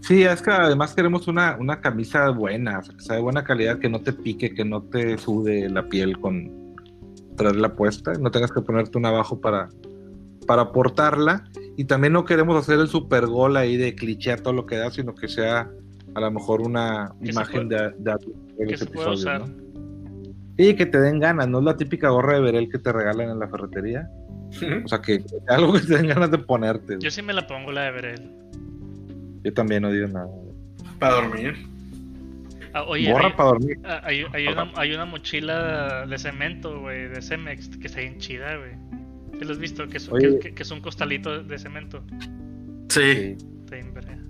Speaker 1: Sí, es que además queremos una, una camisa buena, que sea de buena calidad, que no te pique, que no te sude la piel con traerla puesta, no tengas que ponerte una abajo para, para portarla. Y también no queremos hacer el super gol ahí de cliché a todo lo que da, sino que sea a lo mejor una imagen de, de, de, y que te den ganas, no es la típica gorra de verel que te regalan en la ferretería. O sea, que [LAUGHS] algo que te den ganas de ponerte.
Speaker 2: Yo sí me la pongo la de verel.
Speaker 1: Yo también no digo nada.
Speaker 3: Para dormir.
Speaker 2: Ah, oye,
Speaker 1: Gorra para dormir.
Speaker 2: Ah, hay, una, hay, una, mochila de cemento, güey, de Cemex, que está bien chida, güey. ¿Te lo has visto? Que es, que, que es un costalito de cemento.
Speaker 3: Sí.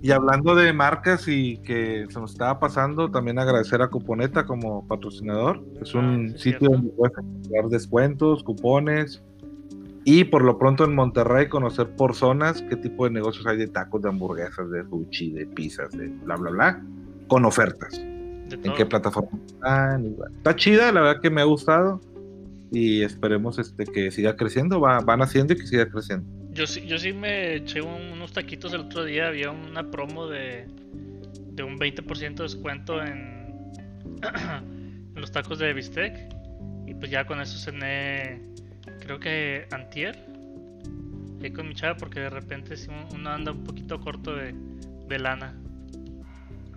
Speaker 1: Y hablando de marcas y que se nos estaba pasando, también agradecer a Cuponeta como patrocinador. Es un ah, sitio donde puedes encontrar descuentos, cupones y por lo pronto en Monterrey conocer por zonas qué tipo de negocios hay de tacos, de hamburguesas, de sushi, de pizzas, de bla, bla, bla, con ofertas. En qué plataforma están. Está chida, la verdad que me ha gustado y esperemos este, que siga creciendo, va, van haciendo y que siga creciendo.
Speaker 2: Yo sí, yo sí me eché unos taquitos el otro día. Había una promo de, de un 20% de descuento en, [CLEARS THROAT] en los tacos de bistec. Y pues ya con eso cené, creo que antier. Ahí con mi chava porque de repente uno anda un poquito corto de, de lana.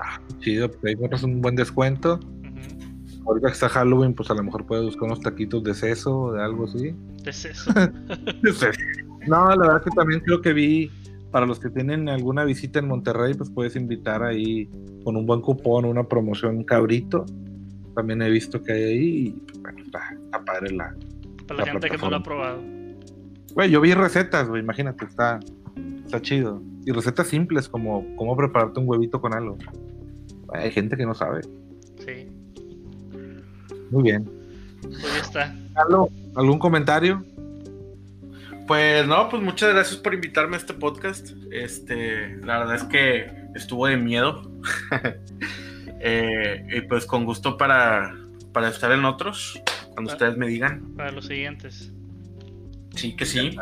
Speaker 1: Ah, chido, pues ahí encuentras un buen descuento. Ahorita que está Halloween, pues a lo mejor puedes buscar unos taquitos de seso o de algo así.
Speaker 2: De seso. [LAUGHS]
Speaker 1: no, la verdad que también creo que vi, para los que tienen alguna visita en Monterrey, pues puedes invitar ahí con un buen cupón, una promoción cabrito. También he visto que hay ahí y pues, bueno, está, padre la.
Speaker 2: Para la, gente que no lo ha probado.
Speaker 1: Güey, yo vi recetas, güey, imagínate, está, está chido. Y recetas simples como cómo prepararte un huevito con algo. Hay gente que no sabe.
Speaker 2: Sí.
Speaker 1: Muy bien.
Speaker 2: Pues ya está.
Speaker 1: ¿Algún comentario?
Speaker 3: Pues no, pues muchas gracias por invitarme a este podcast. Este, la verdad es que estuvo de miedo. [LAUGHS] Eh, y pues con gusto para, para estar en otros, cuando ustedes me digan.
Speaker 2: Para los siguientes.
Speaker 3: Sí, que sí.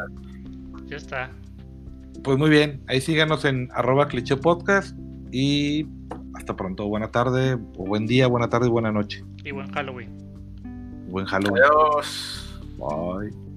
Speaker 2: Ya está.
Speaker 1: Pues muy bien, ahí síganos en arroba cliché podcast y hasta pronto. Buena tarde, o buen día, buena tarde y buena noche.
Speaker 2: Y buen Halloween.
Speaker 1: Buen Halloween.
Speaker 3: Adiós.
Speaker 1: Bye.